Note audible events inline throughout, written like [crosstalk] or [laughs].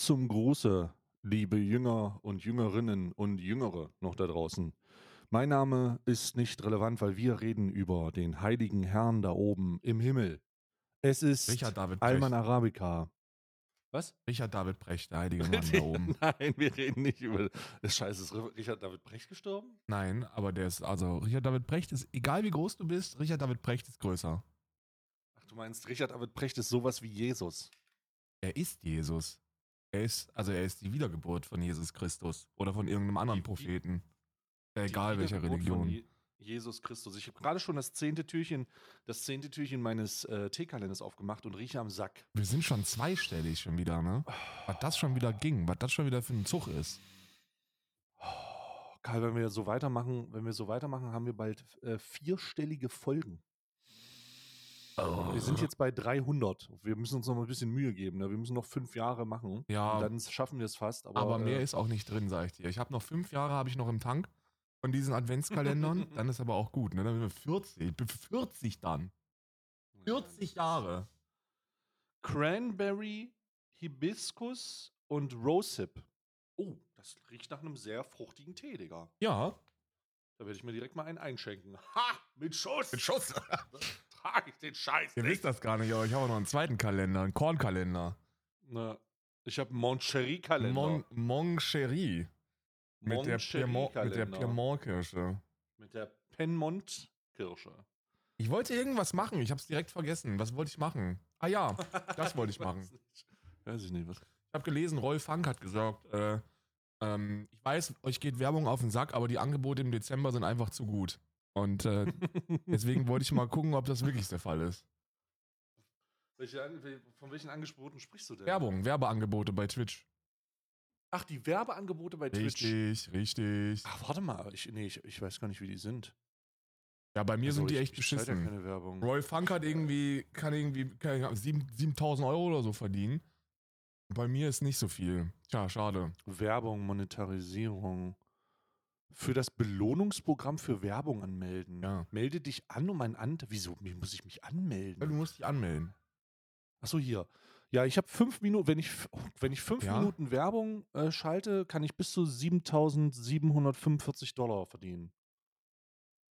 Zum Gruße, liebe Jünger und Jüngerinnen und Jüngere noch da draußen. Mein Name ist nicht relevant, weil wir reden über den heiligen Herrn da oben im Himmel. Es ist Richard David Alman. Arabica. Was? Richard David Brecht, der heilige [laughs] Mann da oben. Nein, wir reden nicht über. Das Scheiße, ist Richard David Brecht gestorben? Nein, aber der ist, also Richard David Brecht ist, egal wie groß du bist, Richard David Brecht ist größer. Ach, du meinst, Richard David Brecht ist sowas wie Jesus. Er ist Jesus. Er ist, also er ist die Wiedergeburt von Jesus Christus oder von irgendeinem anderen Die- Propheten. Die Egal welcher Religion. Je Jesus Christus. Ich habe gerade schon das zehnte Türchen, das zehnte Türchen meines äh, Teekalenders aufgemacht und rieche am Sack. Wir sind schon zweistellig schon wieder, ne? Was das schon wieder ging, was das schon wieder für ein Zug ist. Oh, Karl, wenn wir so weitermachen, wenn wir so weitermachen, haben wir bald äh, vierstellige Folgen. Wir sind jetzt bei 300. Wir müssen uns noch mal ein bisschen Mühe geben. Ne? Wir müssen noch fünf Jahre machen. Ja. Und dann schaffen wir es fast. Aber, Aber mehr äh, ist auch nicht drin, sag ich dir. Ich habe noch fünf Jahre habe ich noch im Tank von diesen Adventskalendern. [laughs] dann ist aber auch gut, ne? Dann sind wir 40. Ich bin 40 dann. 40 Jahre. Cranberry, Hibiskus und Rosehip. Oh, das riecht nach einem sehr fruchtigen Tee, Digga. Ja. Da werde ich mir direkt mal einen einschenken. Ha! Mit Schuss! Mit Schuss. [laughs] Trage ich den Scheiß. Ihr nicht. wisst das gar nicht, aber ich habe auch noch einen zweiten Kalender, einen Kornkalender. Na, ich habe Moncherie-Kalender. Mon Moncherie. Mit der Piemont- mit der. Piemont-Kirsche. Mit der Penmont-Kirsche. Ich wollte irgendwas machen, ich habe es direkt vergessen. Was wollte ich machen? Ah ja, [laughs] das wollte ich machen. Weiß ich nicht, was. Ich habe gelesen, Rolf Funk hat gesagt, äh, ähm, ich weiß, euch geht Werbung auf den Sack, aber die Angebote im Dezember sind einfach zu gut. Und äh, deswegen wollte ich mal gucken, ob das wirklich der Fall ist. Welche, von welchen Angeboten sprichst du denn? Werbung, Werbeangebote bei Twitch. Ach, die Werbeangebote bei Twitch. Richtig, richtig. Ach, warte mal. Ich, nee, ich, ich weiß gar nicht, wie die sind. Ja, bei mir Also, sind die ich- echt ich schalte ja beschissen. keine Werbung. Roy Funk hat irgendwie, kann irgendwie sieben- 7000 Euro oder so verdienen. Bei mir ist nicht so viel. Tja, schade. Werbung, Monetarisierung. Für das Belohnungsprogramm für Werbung anmelden. Ja. Melde dich an, um ein Ant. Wieso wie muss ich mich Ja, Du anmelden? musst dich anmelden. Achso, hier. Ja, ich habe fünf Minuten. Wenn ich, wenn ich fünf Ja. Minuten Werbung äh, schalte, kann ich bis zu 7.745 Dollar verdienen.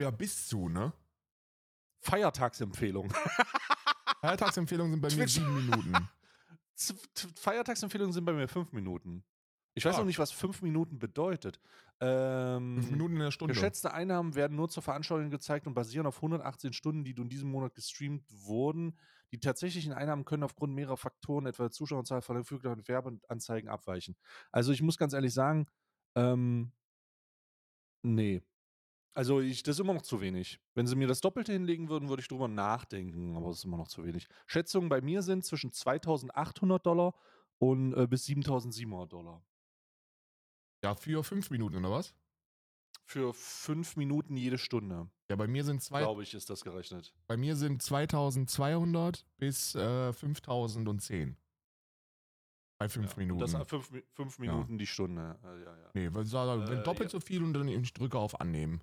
Ja, bis zu, ne? Feiertagsempfehlung. Feiertagsempfehlungen sind bei mir sieben Minuten. [laughs] Feiertagsempfehlungen sind bei mir fünf Minuten. Ich weiß noch nicht, was fünf Minuten bedeutet. Ähm, Fünf Minuten in der Stunde. Geschätzte Einnahmen werden nur zur Veranschaulichung gezeigt und basieren auf 118 Stunden, die in diesem Monat gestreamt wurden. Die tatsächlichen Einnahmen können aufgrund mehrerer Faktoren, etwa der Zuschauerzahl, verfügbar und Werbeanzeigen abweichen. Also ich muss ganz ehrlich sagen, ähm, nee. Also ich, das ist immer noch zu wenig. Wenn sie mir das Doppelte hinlegen würden, würde ich drüber nachdenken, aber es ist immer noch zu wenig. Schätzungen bei mir sind zwischen 2800 Dollar und äh, bis 7700 Dollar. Ja, für fünf Minuten, oder was? Für fünf Minuten jede Stunde, Ja, bei mir sind zwei, glaube ich, ist das gerechnet. bei mir sind 2200 bis äh, 5010. Bei fünf Ja, Minuten. Das fünf, fünf Minuten die Stunde. Äh, ja, ja. nee, weil, wenn Äh, doppelt ja. so viel und dann ich drücke auf Annehmen.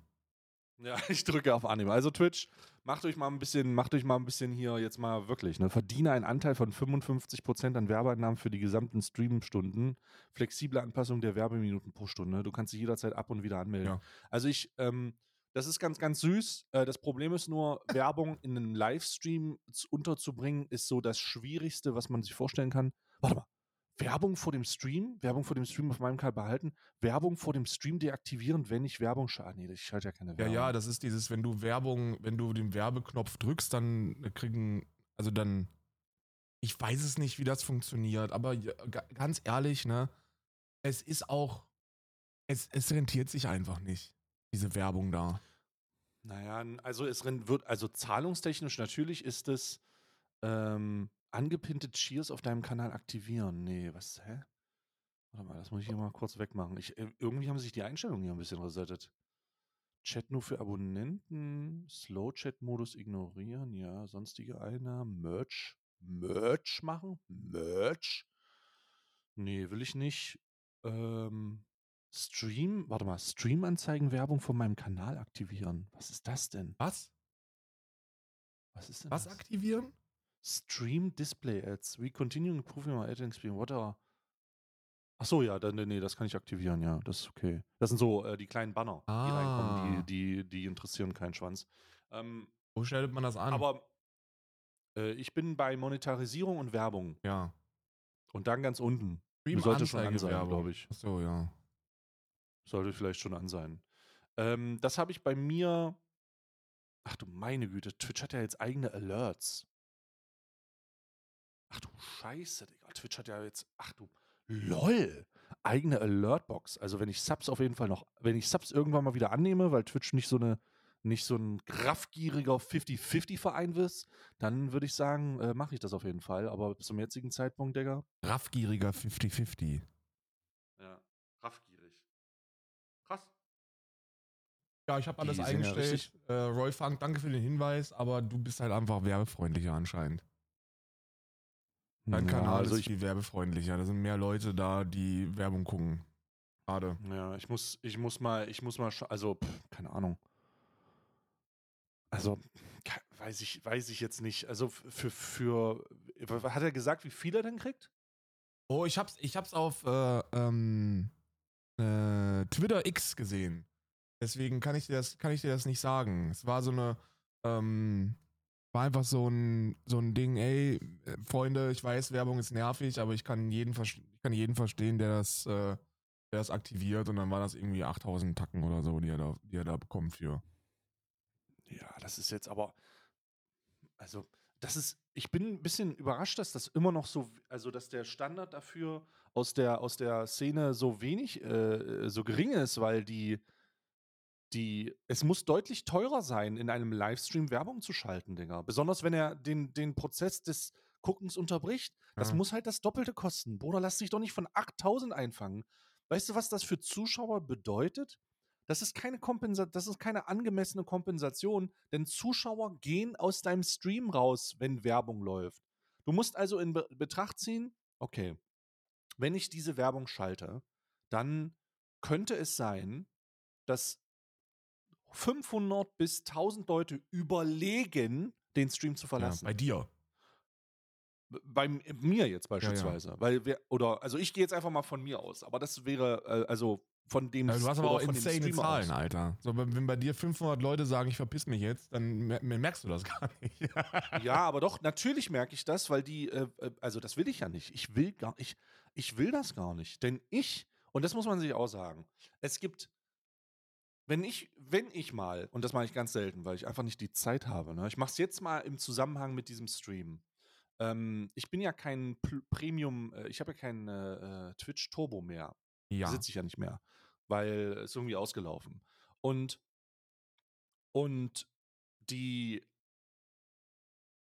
Ja, [laughs] ich drücke auf Annehmen. Also Twitch, macht euch mal ein bisschen, macht euch mal ein bisschen hier jetzt mal wirklich, ne? Verdiene einen Anteil von 55% an Werbeeinnahmen für die gesamten Streamstunden. Flexible Anpassung der Werbeminuten pro Stunde. Du kannst dich jederzeit ab und wieder anmelden. Ja. Also ich, ähm, das ist ganz, ganz süß. Äh, das Problem ist nur, Werbung in einen Livestream unterzubringen, ist so das Schwierigste, was man sich vorstellen kann. Warte mal. Werbung vor dem Stream, Werbung vor dem Stream auf meinem Kanal behalten, Werbung vor dem Stream deaktivieren, wenn ich Werbung schalte. Nee, ich schalte ja keine Ja, Werbung. ja, das ist dieses, wenn du Werbung, wenn du den Werbeknopf drückst, dann kriegen, also dann, ich weiß es nicht, wie das funktioniert, aber ja, ga- ganz ehrlich, ne, es ist auch, es, es rentiert sich einfach nicht, diese Werbung da. Naja, also es wird, also zahlungstechnisch natürlich ist es ähm, angepinnte Cheers auf deinem Kanal aktivieren. Nee, was, hä? Warte mal, das muss ich hier mal kurz wegmachen. Ich, äh, irgendwie haben sich die Einstellungen hier ein bisschen resettet. Chat nur für Abonnenten, Slow-Chat-Modus ignorieren, ja, sonstige Einnahmen, Merch, Merch machen, Merch. Nee, will ich nicht. Ähm, Stream, warte mal, Stream-Anzeigen-Werbung von meinem Kanal aktivieren. Was ist das denn? Was? Was ist denn Was das? aktivieren? Stream Display Ads. We continue improving our ad experience. What are Ach so, ja, dann, nee, das kann ich aktivieren, ja, das ist okay. Das sind so äh, die kleinen Banner, die Ah. reinkommen, die, die, die interessieren keinen Schwanz. Ähm, Wo stellt man das an? aber äh, ich bin bei Monetarisierung und Werbung ja. und dann ganz unten. Stream sollte schon an sein, glaube ich. Achso, ja. Sollte vielleicht schon an sein. Ähm, das habe ich bei mir. Ach du meine Güte, Twitch hat ja jetzt eigene Alerts. Ach du Scheiße, Digga. Twitch hat ja jetzt. Ach du. LOL! Eigene Alertbox. Also wenn ich Subs auf jeden Fall noch, wenn ich Subs irgendwann mal wieder annehme, weil Twitch nicht so eine, nicht so ein raffgieriger 50-50-Verein ist, dann würde ich sagen, äh, mache ich das auf jeden Fall. Aber bis zum jetzigen Zeitpunkt, Digga. Raffgieriger 50-50. Ja, raffgierig. Krass. Ja, ich habe alles ja eingestellt. richtig- äh, Roy Funk, danke für den Hinweis, aber du bist halt einfach werbefreundlicher anscheinend. Dein Ja, Kanal also ist viel werbefreundlicher. Da sind mehr Leute da, die Werbung gucken. Schade. Ja, ich muss, ich muss mal, ich muss mal, also, pff, keine Ahnung. Also, weiß ich, weiß ich jetzt nicht. Also für, für, hat er gesagt, wie viel er denn kriegt? Oh, ich hab's, ich hab's auf äh, ähm, äh, Twitter X gesehen. Deswegen kann ich dir das, kann ich dir das nicht sagen. Es war so eine, ähm, war einfach so ein, so ein Ding, ey, Freunde, ich weiß, Werbung ist nervig, aber ich kann jeden, ich kann jeden verstehen, der das, äh, der das aktiviert und dann war das irgendwie 8000 Tacken oder so, die er da, die er da bekommt für. Ja, das ist jetzt aber, also, das ist, ich bin ein bisschen überrascht, dass das immer noch so, also, dass der Standard dafür aus der, aus der Szene so wenig, äh, so gering ist, weil die, die, es muss deutlich teurer sein, in einem Livestream Werbung zu schalten, Digga. Besonders wenn er den, den Prozess des Guckens unterbricht. Das Ja. muss halt das Doppelte kosten. Bruder, lass dich doch nicht von 8000 einfangen. Weißt du, was das für Zuschauer bedeutet? Das ist keine Kompensa das ist keine angemessene Kompensation, denn Zuschauer gehen aus deinem Stream raus, wenn Werbung läuft. Du musst also in Be Betracht ziehen, okay, wenn ich diese Werbung schalte, dann könnte es sein, dass 500 bis 1000 Leute überlegen, den Stream zu Ja, verlassen. bei dir. Bei mir jetzt beispielsweise. Weil wir, oder, also ich gehe jetzt einfach mal von mir aus, aber das wäre, äh, also von dem Ja, du hast aber auch insane Zahlen, aus. Alter. So, wenn, bei dir 500 Leute sagen, ich verpiss mich jetzt, dann mer- merkst du das [laughs] gar nicht. Ja, aber doch, natürlich merke ich das, weil die, äh, äh, also das will ich ja nicht. Ich will gar ich, ich will das gar nicht. Denn ich, und das muss man sich auch sagen, es gibt, wenn ich, wenn ich mal, und das mache ich ganz selten, weil ich einfach nicht die Zeit habe, ne? ich mache es jetzt mal im Zusammenhang mit diesem Stream. Ähm, ich bin ja kein Pl- Premium, äh, ich habe ja kein äh, äh, Twitch Turbo mehr. ja. Besitze ich ja nicht mehr, weil es irgendwie ausgelaufen. Und, und die,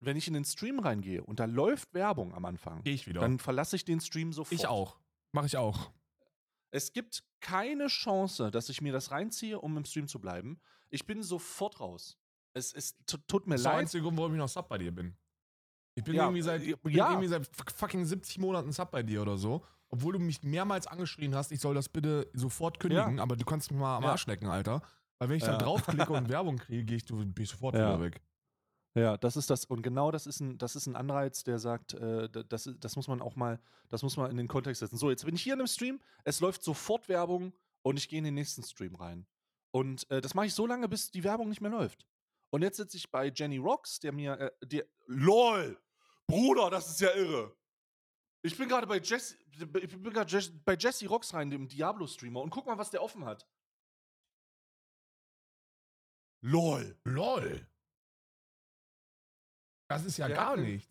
wenn ich in den Stream reingehe und da läuft Werbung am Anfang, Gehe ich wieder. dann verlasse ich den Stream sofort. ich auch. Mache ich auch. Es gibt keine Chance, dass ich mir das reinziehe, um im Stream zu bleiben. Ich bin sofort raus. Es, es tu- tut mir Das ist der leid. einzige Grund, warum ich noch Sub bei dir bin. Ich bin Ja, irgendwie seit, äh, bin ja. irgendwie seit fuck- fucking 70 Monaten Sub bei dir oder so. Obwohl du mich mehrmals angeschrien hast, ich soll das bitte sofort kündigen, aber du kannst mich mal am Ja. Arsch lecken, Alter. Weil wenn ich da Ja. draufklicke und [laughs] Werbung kriege, gehe ich, du- bin ich sofort Ja. wieder weg. Ja, das ist das. Und genau das ist ein, das ist ein Anreiz, der sagt, äh, da- das, das muss man auch mal, das muss man in den Kontext setzen. So, jetzt bin ich hier in einem Stream, es läuft sofort Werbung und ich gehe in den nächsten Stream rein. Und äh, das mache ich so lange, bis die Werbung nicht mehr läuft. Und jetzt sitze ich bei Jenny Rocks, der mir, äh, der, LOL! Bruder, das ist ja irre! Ich bin gerade bei Jesse, ich bin gerade bei Jesse Rocks rein, dem Diablo-Streamer, und guck mal, was der offen hat. LOL! LOL. Das ist ja Der gar hat nichts.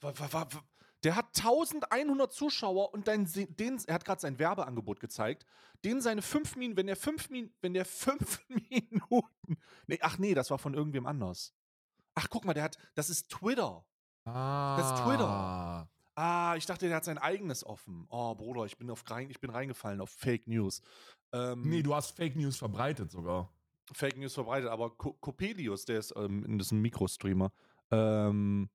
Wa- wa- wa- wa- Der hat 1100 Zuschauer und dein, den, er hat gerade sein Werbeangebot gezeigt. Den seine fünf Minuten, wenn der fünf Minuten, wenn der fünf [laughs] Minuten. Nee, ach nee, das war von irgendwem anders. Ach, guck mal, der hat, das ist Twitter. Ah. ist Twitter. Ah, ich dachte, der hat sein eigenes offen. Oh, Bruder, ich bin, auf, rein, ich bin reingefallen auf Fake News. Ähm, Nee, du hast Fake News verbreitet sogar. Fake News verbreitet, aber Co Copelius, der ist, ähm, das ist ein Mikrostreamer, ähm,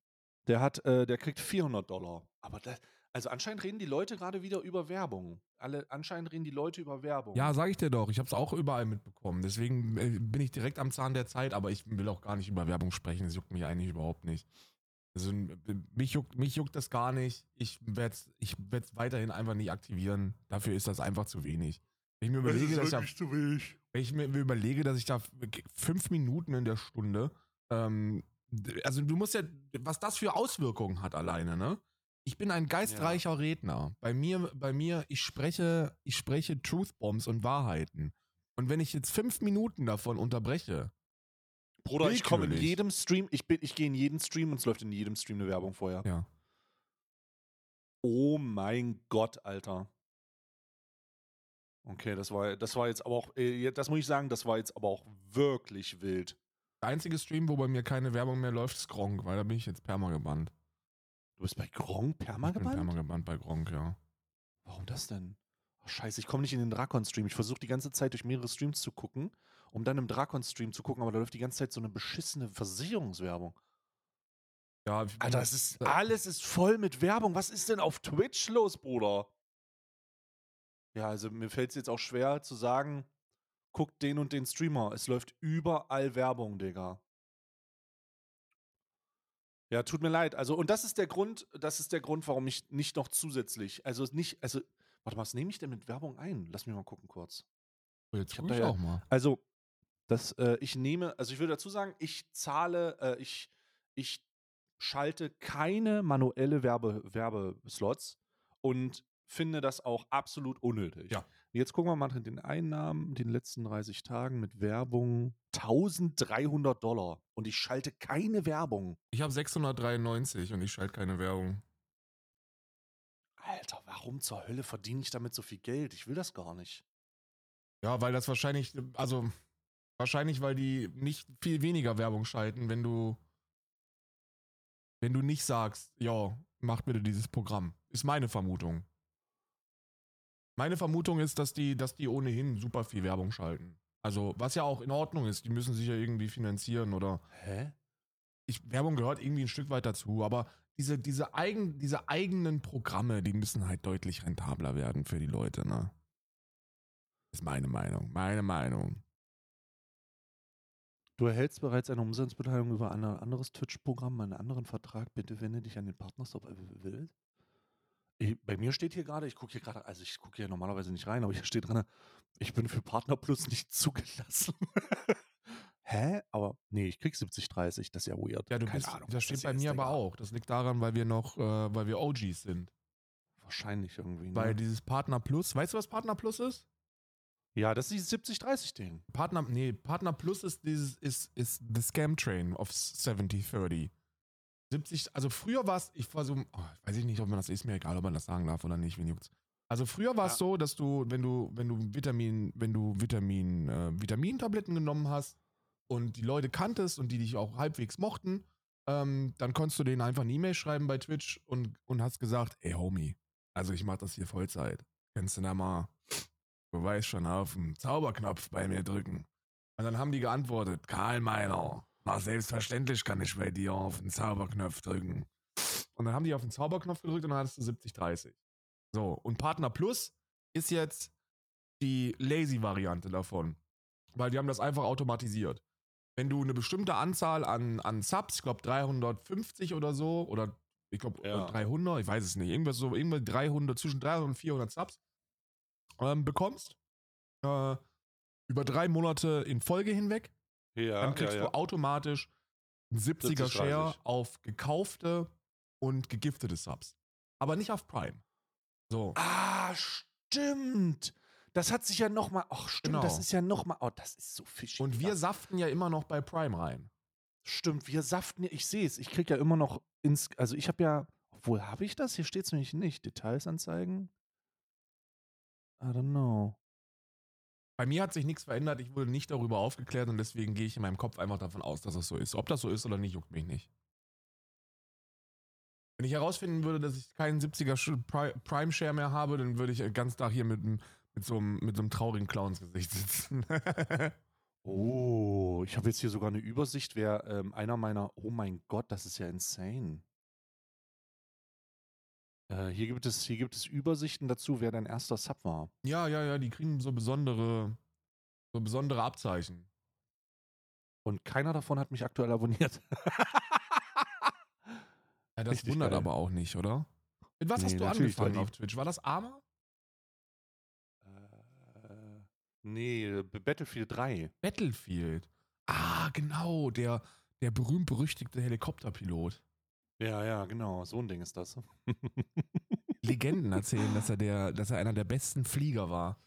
der hat, äh, der kriegt 400 Dollar. Aber das, also anscheinend reden die Leute gerade wieder über Werbung. Alle, anscheinend reden die Leute über Werbung. Ja, sag ich dir doch. Ich habe es auch überall mitbekommen. Deswegen äh, bin ich direkt am Zahn der Zeit, aber ich will auch gar nicht über Werbung sprechen. Das juckt mich eigentlich überhaupt nicht. Also mich juckt, mich juckt das gar nicht. Ich werde es ich werd's weiterhin einfach nicht aktivieren. Dafür ist das einfach zu wenig. Wenn ich mir überlege, dass ich, zu wenig. wenn ich mir überlege, dass ich da fünf Minuten in der Stunde, ähm, also du musst ja, was das für Auswirkungen hat alleine, ne? Ich bin ein geistreicher ja. Redner. Bei mir, bei mir, ich spreche, ich spreche Truth Bombs und Wahrheiten. Und wenn ich jetzt fünf Minuten davon unterbreche, Bruder, ich komme in jedem Stream, ich, bin, ich gehe in jeden Stream und es läuft in jedem Stream eine Werbung vorher. Ja. Oh mein Gott, Alter. Okay, das war, das war jetzt aber auch, äh, das muss ich sagen, das war jetzt aber auch wirklich wild. Einzige Stream, wo bei mir keine Werbung mehr läuft, ist Gronk, weil da bin ich jetzt perma gebannt. Du bist bei Gronk perma gebannt? Ich bin perma gebannt bei Gronk, ja. Warum das denn? Oh, scheiße, ich komme nicht in den Drakon-Stream. Ich versuche die ganze Zeit durch mehrere Streams zu gucken um dann im Drakon-Stream zu gucken, aber da läuft die ganze Zeit so eine beschissene Versicherungswerbung. Ja, Alter, es ist, alles ist voll mit Werbung. Was ist denn auf Twitch los, Bruder? Ja, also mir fällt es jetzt auch schwer zu sagen, guckt den und den Streamer. Es läuft überall Werbung, Digga. Ja, tut mir leid. Also, und das ist der Grund, das ist der Grund, warum ich nicht noch zusätzlich, also nicht, also, warte mal, was nehme ich denn mit Werbung ein? Lass mich mal gucken kurz. Jetzt ich, ich auch mal. Also, dass äh, ich nehme, also ich würde dazu sagen, ich zahle, äh, ich, ich schalte keine manuelle Werbe, Werbeslots und finde das auch absolut unnötig. Ja. Jetzt gucken wir mal nach den Einnahmen den letzten 30 Tagen mit Werbung. 1300 Dollar und ich schalte keine Werbung. Ich habe 693 und ich schalte keine Werbung. Alter, warum zur Hölle verdiene ich damit so viel Geld? Ich will das gar nicht. Ja, weil das wahrscheinlich, also Wahrscheinlich, weil die nicht viel weniger Werbung schalten, wenn du, wenn du nicht sagst, ja, mach bitte dieses Programm. Ist meine Vermutung. Meine Vermutung ist, dass die, dass die ohnehin super viel Werbung schalten. Also, was ja auch in Ordnung ist, die müssen sich ja irgendwie finanzieren oder. Hä? Ich, Werbung gehört irgendwie ein Stück weit dazu, aber diese, diese, eigen, diese eigenen Programme, die müssen halt deutlich rentabler werden für die Leute, ne? Ist meine Meinung. Meine Meinung. Du erhältst bereits eine Umsatzbeteiligung über ein anderes Twitch-Programm, einen anderen Vertrag. Bitte wende dich an den Partnerstop willst. Bei mir steht hier gerade, ich gucke hier gerade, also ich gucke hier normalerweise nicht rein, aber hier steht drin, ich bin für Partner Plus nicht zugelassen. [laughs] Hä? Aber nee, ich krieg 70, 30, das ist ja weird. Ja, du Keine bist, Ahnung, das steht das bei mir aber auch. Das liegt daran, weil wir noch, äh, weil wir OGs sind. Wahrscheinlich irgendwie. Ne? Weil dieses Partner Plus, weißt du, was Partner Plus ist? Ja, das ist dieses 70-30-Ding. Partner, nee, Partner Plus ist dieses, ist, ist the Scam Train of 70-30. 70, also früher war es, ich war so, oh, weiß ich nicht, ob man das ist mir egal, ob man das sagen darf oder nicht, wenn juckt's. Also früher war es ja. so, dass du, wenn du, wenn du Vitamin, wenn du Vitamin, äh, Vitamintabletten genommen hast und die Leute kanntest und die dich auch halbwegs mochten, ähm, dann konntest du denen einfach eine E-Mail schreiben bei Twitch und, und hast gesagt, ey Homie, also ich mach das hier Vollzeit. Kennst du da mal Du weißt schon, auf den Zauberknopf bei mir drücken. Und dann haben die geantwortet, Karl Meiner, na selbstverständlich kann ich bei dir auf den Zauberknopf drücken. Und dann haben die auf den Zauberknopf gedrückt und dann hattest du 70-30. So, und Partner Plus ist jetzt die Lazy-Variante davon. Weil die haben das einfach automatisiert. Wenn du eine bestimmte Anzahl an, an Subs, ich glaube 350 oder so, oder ich glaube ja. 300, ich weiß es nicht, irgendwas so, irgendwas 300, zwischen 300 und 400 Subs, ähm, bekommst, äh, über drei Monate in Folge hinweg, ja, dann kriegst ja, ja. du automatisch einen 70er Share auf gekaufte und gegiftete Subs. Aber nicht auf Prime. So. Ah, stimmt. Das hat sich ja nochmal. Ach, stimmt, genau. das ist ja nochmal. Oh, das ist so fischig. Und wir saften ja immer noch bei Prime rein. Stimmt, wir saften ja. Ich sehe es. Ich kriege ja immer noch ins. Also, ich habe ja. Obwohl, habe ich das? Hier steht es nämlich nicht. Details anzeigen. I don't know. Bei mir hat sich nichts verändert, ich wurde nicht darüber aufgeklärt und deswegen gehe ich in meinem Kopf einfach davon aus, dass es so ist. Ob das so ist oder nicht, juckt mich nicht. Wenn ich herausfinden würde, dass ich keinen 70er Prime Share mehr habe, dann würde ich ganz Tag hier mit, mit, so, einem, mit so einem traurigen Clownsgesicht sitzen. [laughs] oh, ich habe jetzt hier sogar eine Übersicht, wer ähm, einer meiner, oh mein Gott, das ist ja insane. Äh, hier, gibt es, hier gibt es Übersichten dazu, wer dein erster Sub war. Ja, ja, ja, die kriegen so besondere, so besondere Abzeichen. Und keiner davon hat mich aktuell abonniert. Ja, das Richtig wundert geil. aber auch nicht, oder? Mit was Nee, hast du angefangen auf Twitch? War das Arma? Äh, nee, Battlefield 3. Battlefield. Ah, genau, der, der berühmt-berüchtigte Helikopterpilot. Ja, ja, genau. So ein Ding ist das. [laughs] Legenden erzählen, dass er der, dass er einer der besten Flieger war.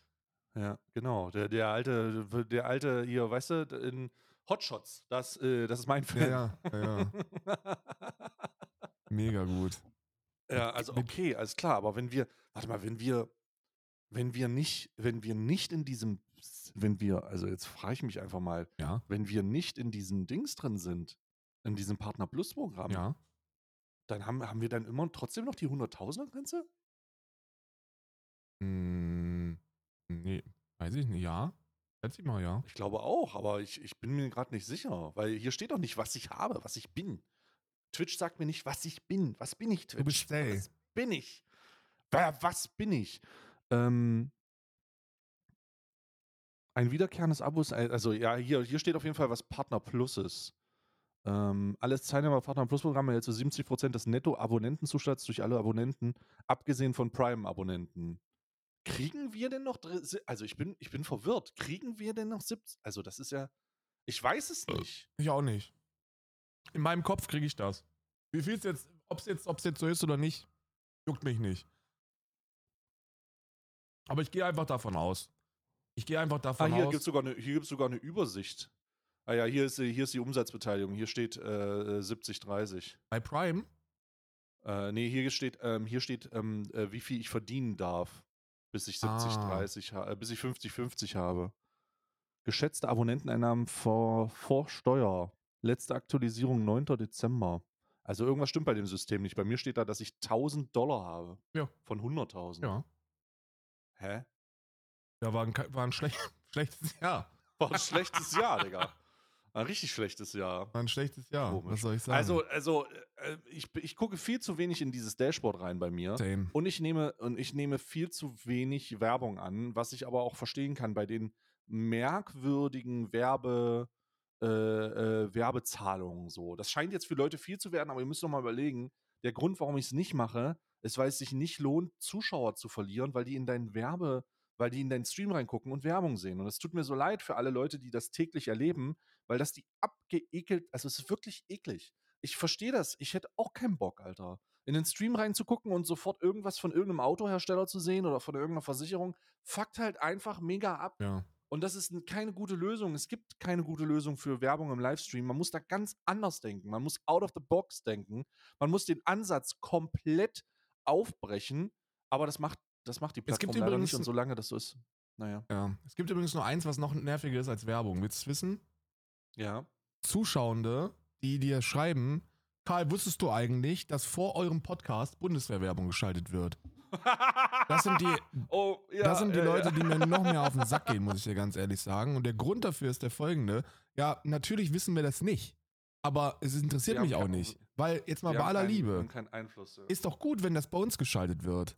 Ja, genau. Der, der alte, der alte hier, weißt du, in Hotshots, das, äh, das ist mein Film. Ja, ja, ja. [laughs] Mega gut. Ja, also okay, alles klar, aber wenn wir, warte mal, wenn wir, wenn wir nicht, wenn wir nicht in diesem, wenn wir, also jetzt frage ich mich einfach mal, Ja, wenn wir nicht in diesen Dings drin sind, in diesem Partner Plus Programm, ja. Dann haben, haben wir dann immer trotzdem noch die 100.000er Grenze? Hm, nee, weiß ich nicht. Ja, ich mal, ja. Ich glaube auch, aber ich, ich bin mir gerade nicht sicher, weil hier steht doch nicht, was ich habe, was ich bin. Twitch sagt mir nicht, was ich bin. Was bin ich, Twitch? bist Stay. Was bin ich? Wer, was bin ich? Ähm, ein wiederkehrendes Abo ist, ein- also ja, hier, hier steht auf jeden Fall, was Partner Plus ist. Ähm, alles Teilnehmer Partner Plus Programme erhält zu 70% des Netto-Abonnentenzuschlatts durch alle Abonnenten, abgesehen von Prime-Abonnenten. Kriegen wir denn noch, also ich bin, ich bin verwirrt, kriegen wir denn noch 70, also das ist ja, ich weiß es nicht. Ich auch nicht. In meinem Kopf kriege ich das. Wie viel es jetzt, ob es jetzt, ob's jetzt so ist oder nicht, juckt mich nicht. Aber ich gehe einfach davon aus. Ich gehe einfach Ah, davon hier aus. gibt es sogar, eine- hier gibt's sogar eine Übersicht. Ah ja, hier ist, die- hier ist die Umsatzbeteiligung, hier steht äh, 70-30. bei Prime, Äh, nee, hier steht, ähm, hier steht ähm, äh, wie viel ich verdienen darf, bis ich 70, Ah. 30, ha- äh, bis ich 50, 50 habe. Geschätzte Abonnenteneinnahmen vor, vor Steuer. Letzte Aktualisierung 9. Dezember. Also irgendwas stimmt bei dem System nicht. Bei mir steht da, dass ich 1000 Dollar habe. Ja. Von 100.000. ja, Hä? ja war ein, war ein schlech, [laughs] schlechtes Jahr. War ein schlechtes Jahr, Digga. Ein richtig schlechtes Jahr. Ein schlechtes Jahr. Komisch. Was soll ich sagen? Also, also ich, ich gucke viel zu wenig in dieses Dashboard rein bei mir. Same. Und ich nehme und ich nehme viel zu wenig Werbung an, was ich aber auch verstehen kann bei den merkwürdigen Werbe äh, äh, Werbezahlungen so. Das scheint jetzt für Leute viel zu werden, aber ihr müsst doch mal überlegen, der Grund, warum ich es nicht mache, ist, weil es sich nicht lohnt, Zuschauer zu verlieren, weil die in deinen Werbe, weil die in deinen Stream reingucken und Werbung sehen. Und es tut mir so leid für alle Leute, die das täglich erleben, weil das die abgeekelt, also es ist wirklich eklig. Ich verstehe das. Ich hätte auch keinen Bock, Alter. In den Stream reinzugucken und sofort irgendwas von irgendeinem Autohersteller zu sehen oder von irgendeiner Versicherung, fuckt halt einfach mega ab. Ja. Und das ist keine gute Lösung. Es gibt keine gute Lösung für Werbung im Livestream. Man muss da ganz anders denken. Man muss out of the box denken. Man muss den Ansatz komplett aufbrechen. Aber das macht, das macht die Es gibt Plattform leider übrigens nicht. Und solange das so ist, naja. ja. Es gibt übrigens nur eins, was noch nerviger ist als Werbung. Willst du es wissen? Ja. Zuschauende, die dir schreiben, Karl, wusstest du eigentlich, dass vor eurem Podcast Bundeswehrwerbung geschaltet wird? [laughs] Das sind die, oh, ja. das sind die ja, Leute, ja. die mir noch mehr auf den Sack [laughs] gehen, muss ich dir ganz ehrlich sagen. Und der Grund dafür ist der folgende. Ja, natürlich wissen wir das nicht. Aber es interessiert mich auch keinen- nicht. Weil, jetzt mal bei aller keinen- Liebe, ist doch gut, wenn das bei uns geschaltet wird.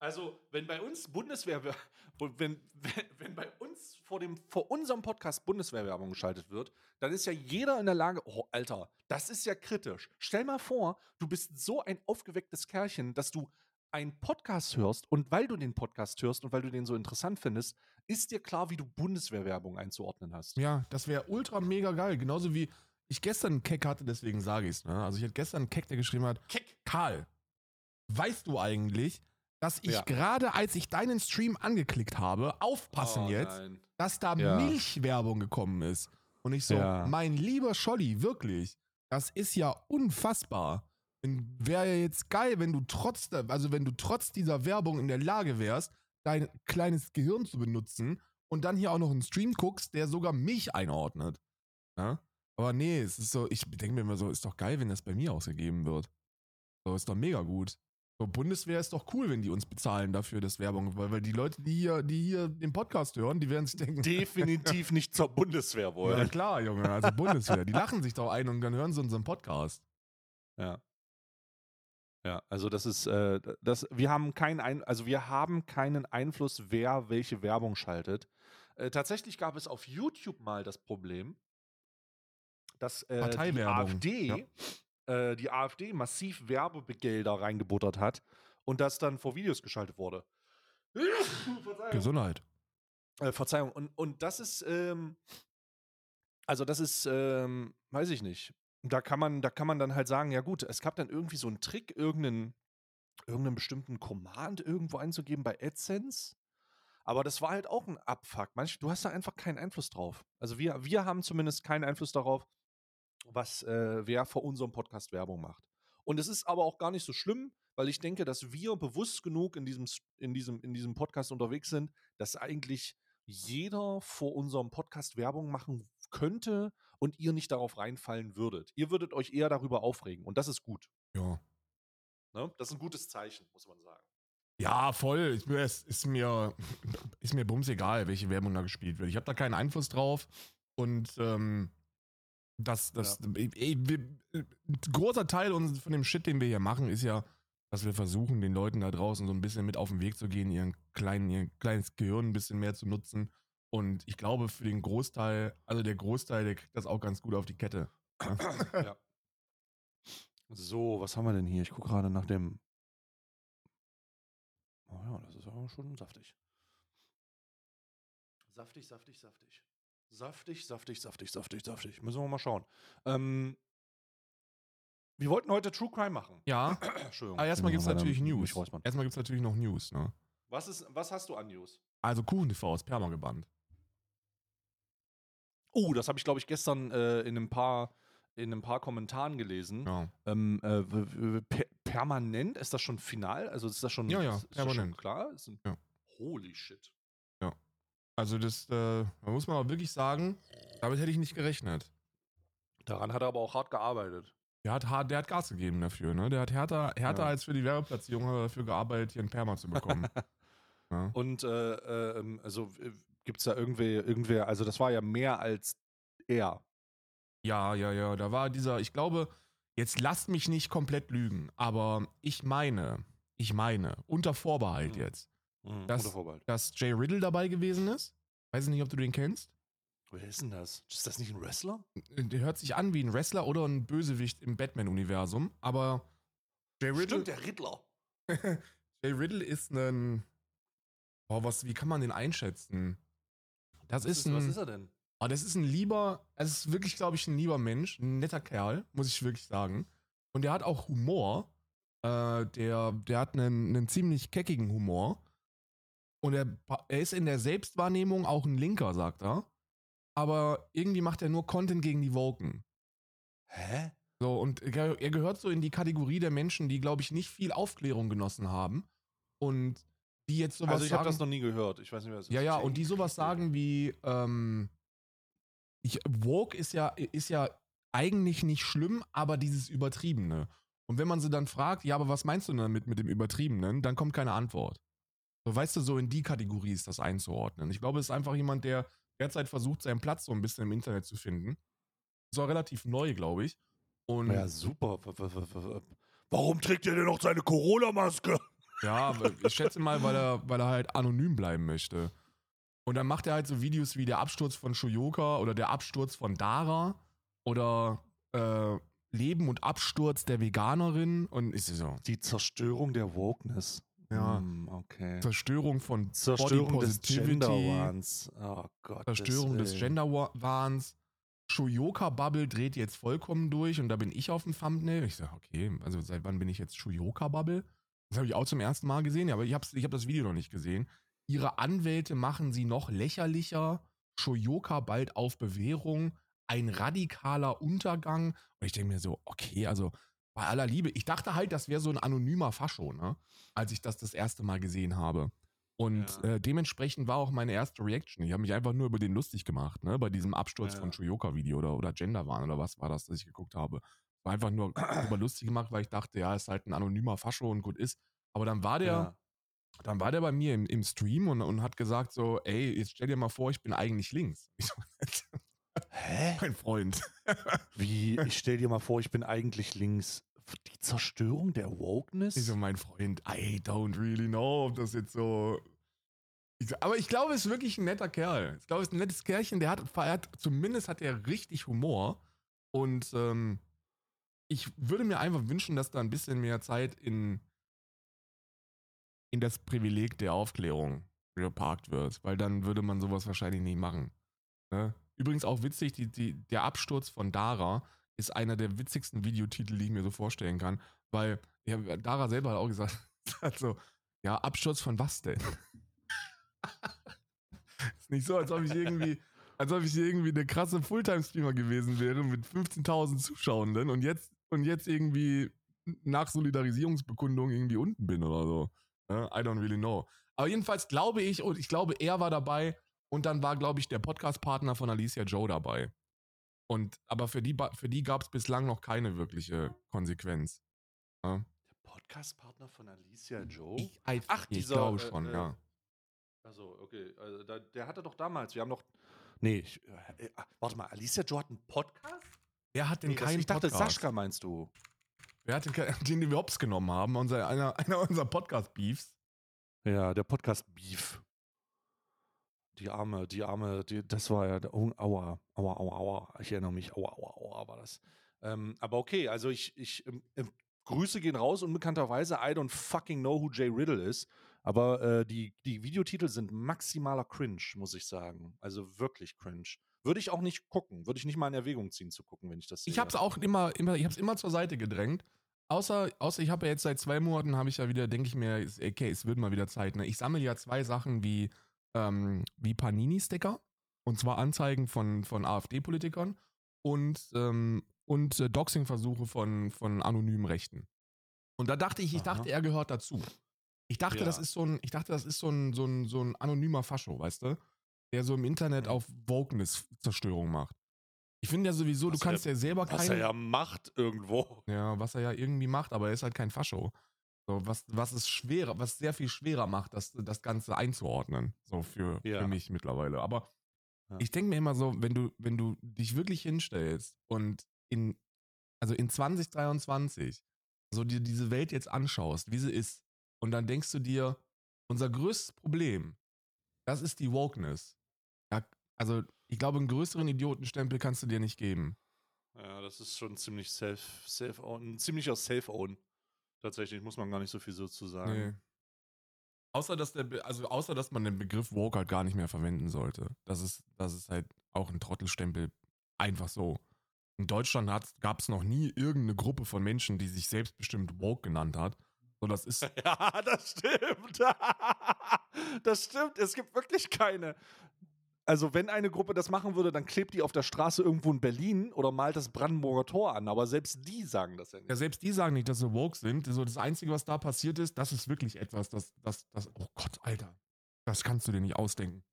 Also, wenn bei uns Bundeswehr, [laughs] wenn, wenn, bei uns vor, dem, vor unserem Podcast Bundeswehrwerbung geschaltet wird, dann ist ja jeder in der Lage, oh, Alter, das ist ja kritisch. Stell mal vor, du bist so ein aufgewecktes Kerlchen, dass du einen Podcast hörst und weil du den Podcast hörst und weil du den so interessant findest, ist dir klar, wie du Bundeswehrwerbung einzuordnen hast. Ja, das wäre ultra mega geil. Genauso wie ich gestern einen Keck hatte, deswegen sage ich es. Ne? Also ich hatte gestern einen Keck, der geschrieben hat, Keck. Karl, weißt du eigentlich, dass ich Ja. gerade, als ich deinen Stream angeklickt habe, aufpassen Oh, jetzt, nein. dass da Ja. Milchwerbung gekommen ist. Und ich so, Ja. mein lieber Scholli, wirklich, das ist ja unfassbar. Wäre ja jetzt geil, wenn du trotz, der, also wenn du trotz dieser Werbung in der Lage wärst, dein kleines Gehirn zu benutzen und dann hier auch noch einen Stream guckst, der sogar mich einordnet. Ja? Aber nee, es ist so, ich denke mir immer so, ist doch geil, wenn das bei mir ausgegeben wird. So, ist doch mega gut. So, Bundeswehr ist doch cool, wenn die uns bezahlen dafür, das Werbung, weil, weil die Leute, die hier, die hier den Podcast hören, die werden sich denken, Definitiv [laughs] nicht zur Bundeswehr ja wollen. klar, Junge, also Bundeswehr, die lachen sich doch ein und dann hören sie unseren Podcast. Ja. Ja, also das ist, äh, das, wir haben keinen Ein also wir haben keinen Einfluss, wer welche Werbung schaltet. Äh, tatsächlich gab es auf YouTube mal das Problem, dass äh, die AfD ja. Äh, die AfD massiv Werbegelder reingebuttert hat und das dann vor Videos geschaltet wurde. [laughs] Gesundheit. Äh, Verzeihung. Und, und das ist, ähm, also das ist, ähm, weiß ich nicht. Da kann man, da kann man dann halt sagen, ja gut, es gab dann irgendwie so einen Trick, irgendeinen, irgendeinen bestimmten Command irgendwo einzugeben bei AdSense. Aber das war halt auch ein Abfuck. Manch, du hast da einfach keinen Einfluss drauf. Also wir, wir haben zumindest keinen Einfluss darauf, was äh, wer vor unserem Podcast Werbung macht. Und es ist aber auch gar nicht so schlimm, weil ich denke, dass wir bewusst genug in diesem, in diesem, in diesem Podcast unterwegs sind, dass eigentlich jeder vor unserem Podcast Werbung machen könnte und ihr nicht darauf reinfallen würdet. Ihr würdet euch eher darüber aufregen und das ist gut. Ja. Ne? Das ist ein gutes Zeichen, muss man sagen. Ja, voll. Ist mir, ist mir, [laughs] ist mir bums egal, welche Werbung da gespielt wird. Ich habe da keinen Einfluss drauf. Und ähm, das, das, Ja. ey, wir, äh, ein großer Teil uns- von dem Shit, den wir hier machen, ist ja, dass wir versuchen, den Leuten da draußen so ein bisschen mit auf den Weg zu gehen, ihren kleinen, ihr kleines Gehirn ein bisschen mehr zu nutzen. Und ich glaube, für den Großteil, also der Großteil, der kriegt das auch ganz gut auf die Kette. [clears throat] ja. So, was haben wir denn hier? Ich gucke gerade nach dem. Oh ja, das ist aber schon saftig. Saftig, saftig, saftig. Saftig, saftig, saftig, saftig, saftig. Müssen wir mal schauen. Ähm, wir wollten heute True Crime machen. Ja, [clears throat] Entschuldigung. aber erstmal gibt es natürlich News. Erstmal gibt es natürlich noch News, ne? Was, ist, was hast du an News? Also Kuchen-TV aus Perma gebannt. Oh, das habe ich, glaube ich, gestern äh, in, ein paar, in ein paar Kommentaren gelesen. Ja. Ähm, äh, per permanent? Ist das schon final? Also ist das schon, Ja, ja, ist das schon permanent. klar? Ist ein, Ja. Holy shit. Also das, äh, da muss man auch wirklich sagen, damit hätte ich nicht gerechnet. Daran hat er aber auch hart gearbeitet. Der hat, hart- der hat Gas gegeben dafür, ne? Der hat härter, härter Ja. als für die Werbeplatzierung er dafür gearbeitet, hier ein Perma zu bekommen. [laughs] ja. Und äh, äh, ähm, also gibt es da irgendwie, irgendwer, also das war ja mehr als er. ja, ja, ja. Da war dieser, ich glaube, jetzt lasst mich nicht komplett lügen, aber ich meine, ich meine, unter Vorbehalt Mhm. jetzt, Mhm, Das- unter Vorbehalt. dass Jay Riddle dabei gewesen ist. Weiß ich nicht, ob du den kennst. Wer ist denn das? Ist das nicht ein Wrestler? Der hört sich an wie ein Wrestler oder ein Bösewicht im Batman-Universum, aber Jay Riddle, Stimmt, der Riddler. [laughs] Jay Riddle ist ein. Boah, was, wie kann man den einschätzen? Das Was ist ist, ein. was ist er denn? Oh, das ist ein lieber, es ist wirklich, glaube ich, ein lieber Mensch, ein netter Kerl, muss ich wirklich sagen. Und der hat auch Humor. Äh, der, der hat einen, einen ziemlich keckigen Humor. Und er, er ist in der Selbstwahrnehmung auch ein Linker, sagt er. Aber irgendwie macht er nur Content gegen die Woken. Hä? So, und er er gehört so in die Kategorie der Menschen, die, glaube ich, nicht viel Aufklärung genossen haben. Und die jetzt sowas Also ich habe sagen. das noch nie gehört. Ich weiß nicht, wer das ist. Ja, ja, und die sowas sagen wie, ähm, ich, Woke ist ja, ist ja eigentlich nicht schlimm, aber dieses Übertriebene. Und wenn man sie dann fragt, ja, aber was meinst du denn damit mit dem Übertriebenen, dann kommt keine Antwort. So, weißt du, so in die Kategorie ist das einzuordnen. Ich glaube, es ist einfach jemand, der derzeit versucht, seinen Platz so ein bisschen im Internet zu finden. Ist auch relativ neu, glaube ich. Und Ja, super. Warum trägt er denn noch seine Corona-Maske? Ja, ich schätze mal, weil er, weil er halt anonym bleiben möchte. Und dann macht er halt so Videos wie der Absturz von Shoyoka oder der Absturz von Dara oder äh, Leben und Absturz der Veganerin und ist so Die Zerstörung der Wokeness. Ja. Hm, okay. Zerstörung von Zerstörung Body des Positivity, Genderwahns. Oh Gott. Zerstörung des Genderwahns. Shuyoka-Bubble dreht jetzt vollkommen durch und da bin ich auf dem Thumbnail. Ich sage, okay, also seit wann bin ich jetzt Shuyoka-Bubble? Das habe ich auch zum ersten Mal gesehen, aber ich habe ich hab das Video noch nicht gesehen. Ihre Anwälte machen sie noch lächerlicher. Shoyoka bald auf Bewährung. Ein radikaler Untergang. Und ich denke mir so, okay, also bei aller Liebe, ich dachte halt, das wäre so ein anonymer Fascho, ne? Als ich das das erste Mal gesehen habe. Und Ja. äh, dementsprechend war auch meine erste Reaction. Ich habe mich einfach nur über den lustig gemacht, ne? Bei diesem Absturz Ja. von Shuyoka-Video oder, oder Genderwahn oder was war das, das ich geguckt habe. War einfach nur [clears throat] über lustig gemacht, weil ich dachte, ja, ist halt ein anonymer Fascho und gut ist. Aber dann war der, Ja. dann war der bei mir im, im Stream und, und hat gesagt so, ey, jetzt stell dir mal vor, ich bin eigentlich links. [laughs] Ich so, Hä? mein Freund. Wie? Ich stell dir mal vor, ich bin eigentlich links. Die Zerstörung der Wokeness? Ich so, mein Freund, I don't really know, ob das jetzt so. Ich so, aber ich glaube, es ist wirklich ein netter Kerl. Ich glaube, es ist ein nettes Kerlchen, der hat, hat zumindest hat er richtig Humor. Und ähm, ich würde mir einfach wünschen, dass da ein bisschen mehr Zeit in, in das Privileg der Aufklärung geparkt wird, weil dann würde man sowas wahrscheinlich nicht machen. Ne? Übrigens auch witzig, die, die, der Absturz von Dara ist einer der witzigsten Videotitel, die ich mir so vorstellen kann, weil ja, Dara selber hat auch gesagt, [laughs] hat so, ja, Absturz von was denn? [laughs] ist nicht so, als ob ich irgendwie, als ob ich irgendwie eine krasse Fulltime-Streamer gewesen wäre mit 15.000 Zuschauenden und jetzt, und jetzt irgendwie nach Solidarisierungsbekundung irgendwie unten bin oder so. I don't really know. Aber jedenfalls glaube ich, und ich glaube, er war dabei und dann war, glaube ich, der Podcast-Partner von Alicia Joe dabei. Und, aber für die, für die gab es bislang noch keine wirkliche Konsequenz. Ja. Der Podcast-Partner von Alicia Joe? Ich, ich, Ach, ich dieser, glaube schon, äh, ja. Also, okay. Also, da, der hatte doch damals, wir haben noch. Nee, ich, äh, äh warte mal, Alicia Joe hat einen Podcast? Wer hat denn nee, keinen Ich dachte, Podcast? Sascha meinst du? Wer hat den, den, [laughs] den wir hops genommen haben? Unser, einer, [laughs] einer unserer Podcast-Beefs. Ja, der Podcast-Beef. Die arme, die arme, die, das war ja, oh, aua, aua, aua, aua. Ich erinnere mich, aua, aua, aua war das. Ähm, aber okay, also ich, ich, ähm, Grüße gehen raus, unbekannterweise, I don't fucking know who Jay Riddle ist. Aber äh, die, die Videotitel sind maximaler Cringe, muss ich sagen. Also wirklich cringe. Würde ich auch nicht gucken, würde ich nicht mal in Erwägung ziehen zu gucken, wenn ich das sehe. Ich habe es auch immer, immer, ich habe es immer zur Seite gedrängt. Außer, außer ich habe ja jetzt seit zwei Monaten, habe ich ja wieder, denke ich mir, okay, es wird mal wieder Zeit. Ne? Ich sammle ja zwei Sachen wie, ähm, wie Panini-Sticker. Und zwar Anzeigen von, von AfD-Politikern und, ähm, und äh, Doxing-Versuche von, von anonymen Rechten. Und da dachte ich, ich Aha. dachte, er gehört dazu. Ich dachte, ja. das ist so ein, ich dachte, das ist so ein, so ein, so ein anonymer Fascho, weißt du? Der so im Internet auf Wokeness-Zerstörung macht. Ich finde ja sowieso, was du kannst er, ja selber kein. Was er ja macht irgendwo. Ja, was er ja irgendwie macht, aber er ist halt kein Fascho. So, was, was es schwerer, was sehr viel schwerer macht, das, das Ganze einzuordnen. So für, ja. für mich mittlerweile. Aber ja. ich denke mir immer so, wenn du, wenn du dich wirklich hinstellst und in, also in 2023 so dir diese Welt jetzt anschaust, wie sie ist, und dann denkst du dir, unser größtes Problem, das ist die Wokeness. Ja, also, ich glaube, einen größeren Idiotenstempel kannst du dir nicht geben. Ja, das ist schon ziemlich self, self own, ziemlicher Self-Own. Tatsächlich muss man gar nicht so viel so zu sagen. Nee. Außer dass der, also außer dass man den Begriff Woke halt gar nicht mehr verwenden sollte. Das ist, das ist halt auch ein Trottelstempel. Einfach so. In Deutschland gab es noch nie irgendeine Gruppe von Menschen, die sich selbstbestimmt Woke genannt hat. So, das ist. [laughs] Ja, das stimmt. [laughs] das stimmt. Es gibt wirklich keine. Also, wenn eine Gruppe das machen würde, dann klebt die auf der Straße irgendwo in Berlin oder malt das Brandenburger Tor an. Aber selbst die sagen das ja nicht. Ja, selbst die sagen nicht, dass sie woke sind. So, das Einzige, was da passiert ist, das ist wirklich etwas, das, das, das. Oh Gott, Alter. Das kannst du dir nicht ausdenken.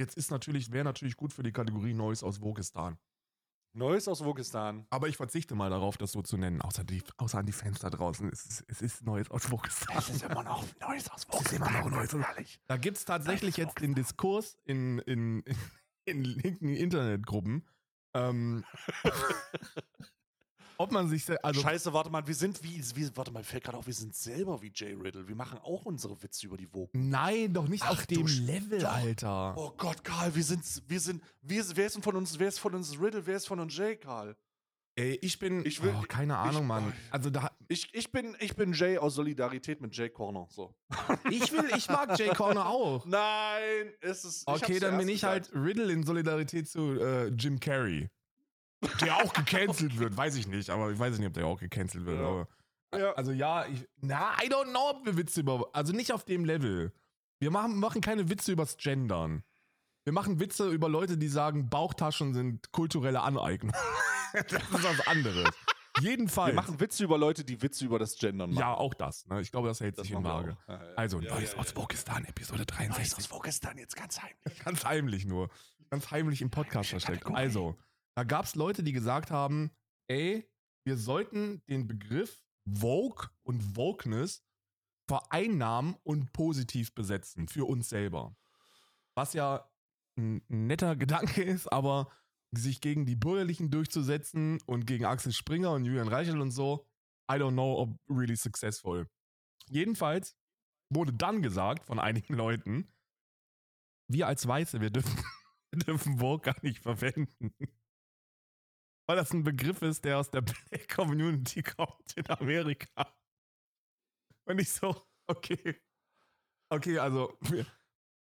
Jetzt ist natürlich, wäre natürlich gut für die Kategorie Neues aus Wokistan. Neues aus Wokistan. Aber ich verzichte mal darauf, das so zu nennen. Außer, die, außer an die Fans da draußen. Es ist, es ist Neues aus Wokistan. Es ist immer noch Neues aus Wokistan. Es ist immer noch Neues. Ehrlich. Da gibt es tatsächlich jetzt den Diskurs in, in, in, [laughs] in linken Internetgruppen. Ähm, [laughs] ob man sich also Scheiße, warte mal, wir sind wie, wie warte mal, fällt gerade auf, wir sind selber wie Jay Riddle. Wir machen auch unsere Witze über die Woken. Nein, doch nicht Ach, auf dem Level, doch. Alter. Oh Gott, Karl, wir sind wir sind wir, wer ist von uns, wer ist von uns Riddle, wer ist von uns Jay, Karl? Ey, ich bin ich will, oh, keine Ahnung, ich, Mann. Also da ich, ich bin ich bin Jay aus Solidarität mit Jay Corner, so. [laughs] Ich will ich mag Jay Corner auch. Nein, ist es Okay, dann bin ich halt Riddle in Solidarität zu äh, Jim Carrey. Der auch gecancelt wird, weiß ich nicht, aber ich weiß nicht, ob der auch gecancelt wird. Ja. Aber, ja. Also ja, ich, na, I don't know, ob wir Witze über, also nicht auf dem Level. Wir machen, machen keine Witze übers Gendern. Wir machen Witze über Leute, die sagen, Bauchtaschen sind kulturelle Aneignung. [laughs] das ist was anderes. Jedenfalls. Wir machen Witze über Leute, die Witze über das Gendern machen. Ja, auch das. Ne? Ich glaube, das hält das sich in Waage. Ja, ja. Also, ja, Neues aus Wokistan, Episode 63. Neues aus Wokistan, jetzt ganz heimlich. [laughs] Ganz heimlich nur. Ganz heimlich im Podcast versteckt. Also, da gab es Leute, die gesagt haben, ey, wir sollten den Begriff Vogue und Wokeness vereinnahmen und positiv besetzen für uns selber. Was ja ein netter Gedanke ist, aber sich gegen die Bürgerlichen durchzusetzen und gegen Axel Springer und Julian Reichel und so, I don't know ob really successful. Jedenfalls wurde dann gesagt von einigen [laughs] Leuten, wir als Weiße, wir dürfen, wir [laughs] dürfen Vogue gar nicht verwenden. Weil das ein Begriff ist, der aus der [laughs] Black Community kommt in Amerika. Und ich so, okay. Okay, also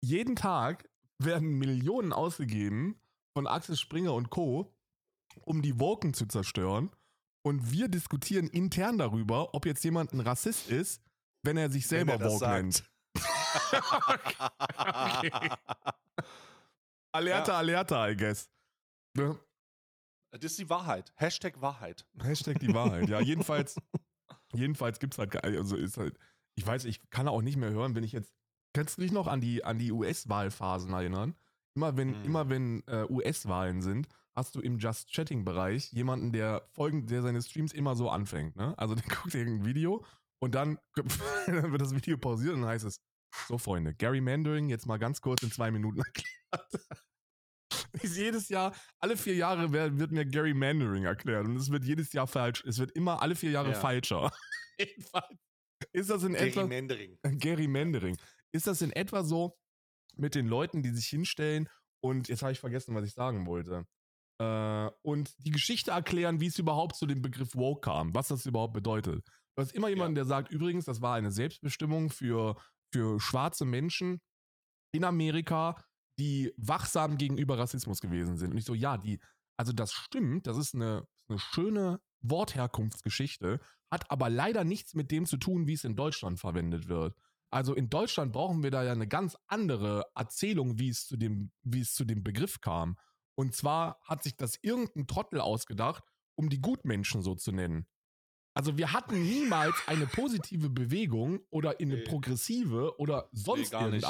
jeden Tag werden Millionen ausgegeben von Axel Springer und Co., um die Woken zu zerstören. Und wir diskutieren intern darüber, ob jetzt jemand ein Rassist ist, wenn er sich selber Wenn Woke nennt. [laughs] okay. [laughs] Alerta, alerta, I guess. Ne? Das ist die Wahrheit. Hashtag Wahrheit. Hashtag die Wahrheit. Ja, jedenfalls, [laughs] jedenfalls gibt es halt, also ist halt, ich weiß, ich kann auch nicht mehr hören, wenn ich jetzt, kannst du dich noch an die, an die US-Wahlphasen erinnern? Immer wenn, immer wenn äh, US-Wahlen sind, hast du im Just Chatting-Bereich jemanden, der folgend, der seine Streams immer so anfängt, ne? Also der [laughs] guckt irgendein Video und dann, [laughs] dann wird das Video pausiert und dann heißt es, so Freunde, Gary Mandering jetzt mal ganz kurz in zwei Minuten erklärt. Ist jedes Jahr, alle vier Jahre wer- wird mir Gary Mandering erklärt und es wird jedes Jahr falsch. Es wird immer alle vier Jahre Ja. falscher. [laughs] Jedenfalls ist das in etwa Gerrymandering. Gary Mandering. Ist das in etwa so mit den Leuten, die sich hinstellen und jetzt habe ich vergessen, was ich sagen wollte. Äh, und die Geschichte erklären, wie es überhaupt zu dem Begriff Woke kam, was das überhaupt bedeutet. Du hast immer jemanden, der sagt, übrigens, das war eine Selbstbestimmung für, für schwarze Menschen in Amerika, die wachsam gegenüber Rassismus gewesen sind. Und ich so, ja, die, also das stimmt, das ist eine, eine schöne Wortherkunftsgeschichte, hat aber leider nichts mit dem zu tun, wie es in Deutschland verwendet wird. Also in Deutschland brauchen wir da ja eine ganz andere Erzählung, wie es zu dem, wie es zu dem Begriff kam. Und zwar hat sich das irgendein Trottel ausgedacht, um die Gutmenschen so zu nennen. Also wir hatten niemals eine positive Bewegung oder eine Nee. progressive oder sonst gar nicht.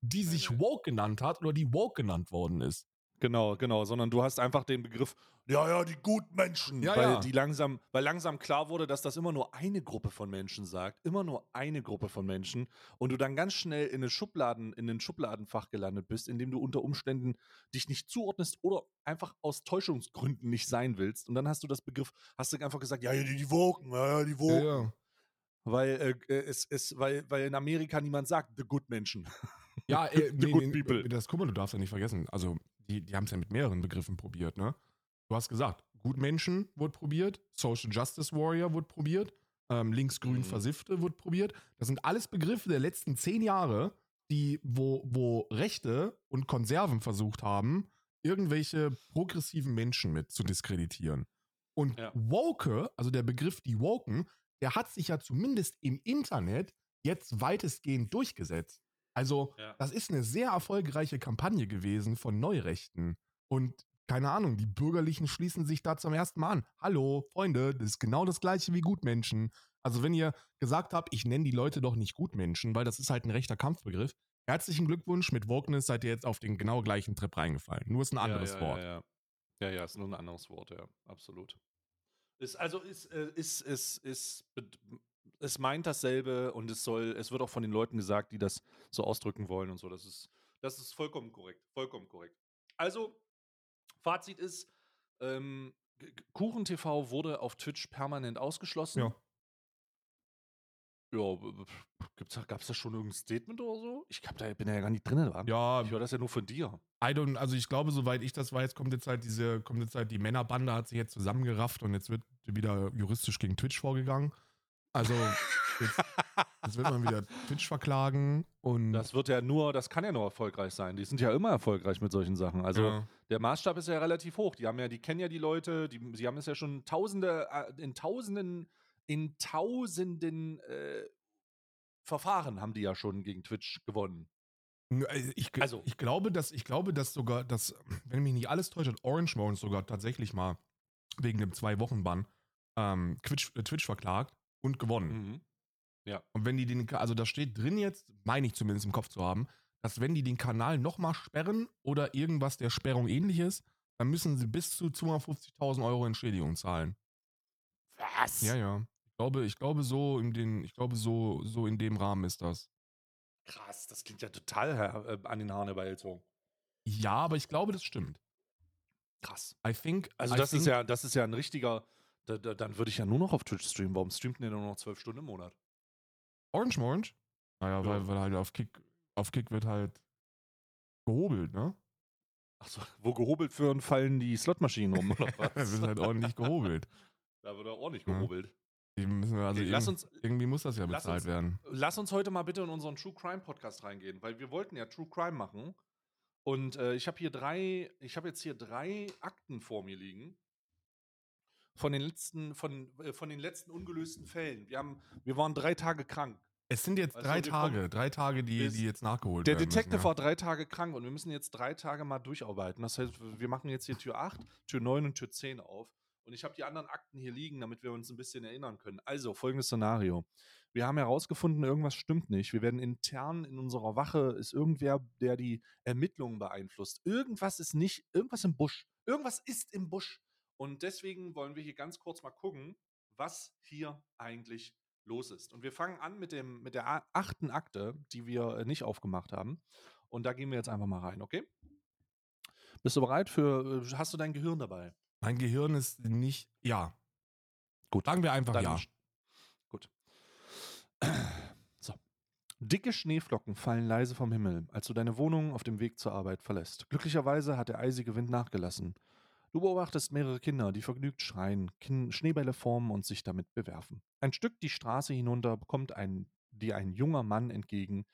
Die sich woke genannt hat oder die woke genannt worden ist. Genau, genau, sondern du hast einfach den Begriff, ja, ja, die Gutmenschen, Ja, weil ja. die langsam, weil langsam klar wurde, dass das immer nur eine Gruppe von Menschen sagt, immer nur eine Gruppe von Menschen und du dann ganz schnell in eine Schubladen, in ein Schubladenfach gelandet bist, in dem du unter Umständen dich nicht zuordnest oder einfach aus Täuschungsgründen nicht sein willst und dann hast du das Begriff, hast du einfach gesagt, ja, ja, die, die Woken, ja, ja, die Woken, weil äh, äh, es, es, weil, weil in Amerika niemand sagt, the good Menschen. Ja, [laughs] äh, The nee, good nee, people. das guck mal, du darfst ja nicht vergessen. Also, die, die haben es ja mit mehreren Begriffen probiert, ne? Du hast gesagt, Gutmenschen wurde probiert, Social Justice Warrior wurde probiert, ähm, linksgrün Mhm. Versiffte wurde probiert. Das sind alles Begriffe der letzten zehn Jahre, die, wo, wo Rechte und Konserven versucht haben, irgendwelche progressiven Menschen mit zu diskreditieren. Und Ja. Woke, also der Begriff die Woken, der hat sich ja zumindest im Internet jetzt weitestgehend durchgesetzt. Also, Ja. das ist eine sehr erfolgreiche Kampagne gewesen von Neurechten. Und keine Ahnung, die Bürgerlichen schließen sich da zum ersten Mal an. Hallo, Freunde, das ist genau das gleiche wie Gutmenschen. Also, wenn ihr gesagt habt, ich nenne die Leute doch nicht Gutmenschen, weil das ist halt ein rechter Kampfbegriff. Herzlichen Glückwunsch, mit Wokeness seid ihr jetzt auf den genau gleichen Trip reingefallen. Nur ist ein anderes ja, Wort. Ja, ja. ja, ja, ist nur ein anderes Wort, ja, absolut. Ist, also ist, äh, ist, ist, ist, es meint dasselbe und es soll, es wird auch von den Leuten gesagt, die das so ausdrücken wollen und so. Das ist, das ist vollkommen korrekt, vollkommen korrekt. Also, Fazit ist, ähm, G- G- Kuchen TV wurde auf Twitch permanent ausgeschlossen. Ja. Ja, gab es da schon irgendein Statement oder so? Ich hab da, bin da ja gar nicht drin. Wa? Ja, Ich höre das ja nur von dir. I don't, also ich glaube, soweit ich das weiß, kommt jetzt halt diese, kommt jetzt halt die Männerbande hat sich jetzt zusammengerafft und jetzt wird wieder juristisch gegen Twitch vorgegangen. Also jetzt, jetzt wird man wieder Twitch verklagen und Das wird ja nur, das kann ja nur erfolgreich sein. Die sind ja immer erfolgreich mit solchen Sachen. Also ja. der Maßstab ist ja relativ hoch. Die haben ja, die kennen ja die Leute, die, sie haben es ja schon tausende, äh, in tausenden, in tausenden äh, Verfahren haben die ja schon gegen Twitch gewonnen. Also Ich, Also- ich glaube, dass ich glaube, dass sogar, dass, wenn mich nicht alles täuscht, hat Orange Mounds sogar tatsächlich mal wegen dem zwei Wochen Bann ähm, Twitch, äh, Twitch verklagt und gewonnen. Mhm. Und wenn die den, also da steht drin jetzt, meine ich zumindest im Kopf zu haben, dass wenn die den Kanal nochmal sperren oder irgendwas der Sperrung ähnlich ist, dann müssen sie bis zu 250.000 Euro Entschädigung zahlen. Was? Ja, ja. Ich glaube, ich glaube so in den, ich glaube so, so in dem Rahmen ist das. Krass, das klingt ja total äh, an den Haaren herbeigezogen. Ja, aber ich glaube, das stimmt. Krass. I think. Also I das think, ist ja, das ist ja ein richtiger, da, da, dann würde ich ja nur noch auf Twitch streamen. Warum streamt denn nur noch zwölf Stunden im Monat? Orange Orange? Naja, Ja. weil, weil halt auf Kick, auf Kick wird halt gehobelt, ne? Achso, wo gehobelt führen, fallen die Slotmaschinen rum, oder Wir was? sind halt ordentlich gehobelt. Da wird auch ordentlich Ja. gehobelt. Die müssen wir also Okay, lass irgend- uns- irgendwie muss das ja bezahlt uns- werden. Lass uns heute mal bitte in unseren True Crime Podcast reingehen, weil wir wollten ja True Crime machen. Und äh, ich habe hier drei, ich habe jetzt hier drei Akten vor mir liegen. Von den letzten, von, äh, von den letzten ungelösten Fällen. Wir haben, wir waren drei Tage krank. Es sind jetzt Also, drei Tage, drei Tage, die, die jetzt nachgeholt Der werden. Detective müssen, ja. war drei Tage krank und wir müssen jetzt drei Tage mal durcharbeiten. Das heißt, wir machen jetzt hier Tür 8, Tür 9 und Tür 10 auf. Und ich habe die anderen Akten hier liegen, damit wir uns ein bisschen erinnern können. Also, folgendes Szenario. Wir haben herausgefunden, irgendwas stimmt nicht. Wir werden intern in unserer Wache, ist irgendwer, der die Ermittlungen beeinflusst. Irgendwas ist nicht, irgendwas im Busch. Irgendwas ist im Busch. Und deswegen wollen wir hier ganz kurz mal gucken, was hier eigentlich los ist. Und wir fangen an mit, dem, mit der achten Akte, die wir äh, nicht aufgemacht haben. Und da gehen wir jetzt einfach mal rein, okay? Bist du bereit für, äh, hast du dein Gehirn dabei? Mein Gehirn ist nicht. Ja. Gut. Sagen wir einfach Dann ja. Gut. So. Dicke Schneeflocken fallen leise vom Himmel, als du deine Wohnung auf dem Weg zur Arbeit verlässt. Glücklicherweise hat der eisige Wind nachgelassen. Du beobachtest mehrere Kinder, die vergnügt schreien, Kin Schneebälle formen und sich damit bewerfen. Ein Stück die Straße hinunter bekommt ein, dir ein junger Mann entgegen,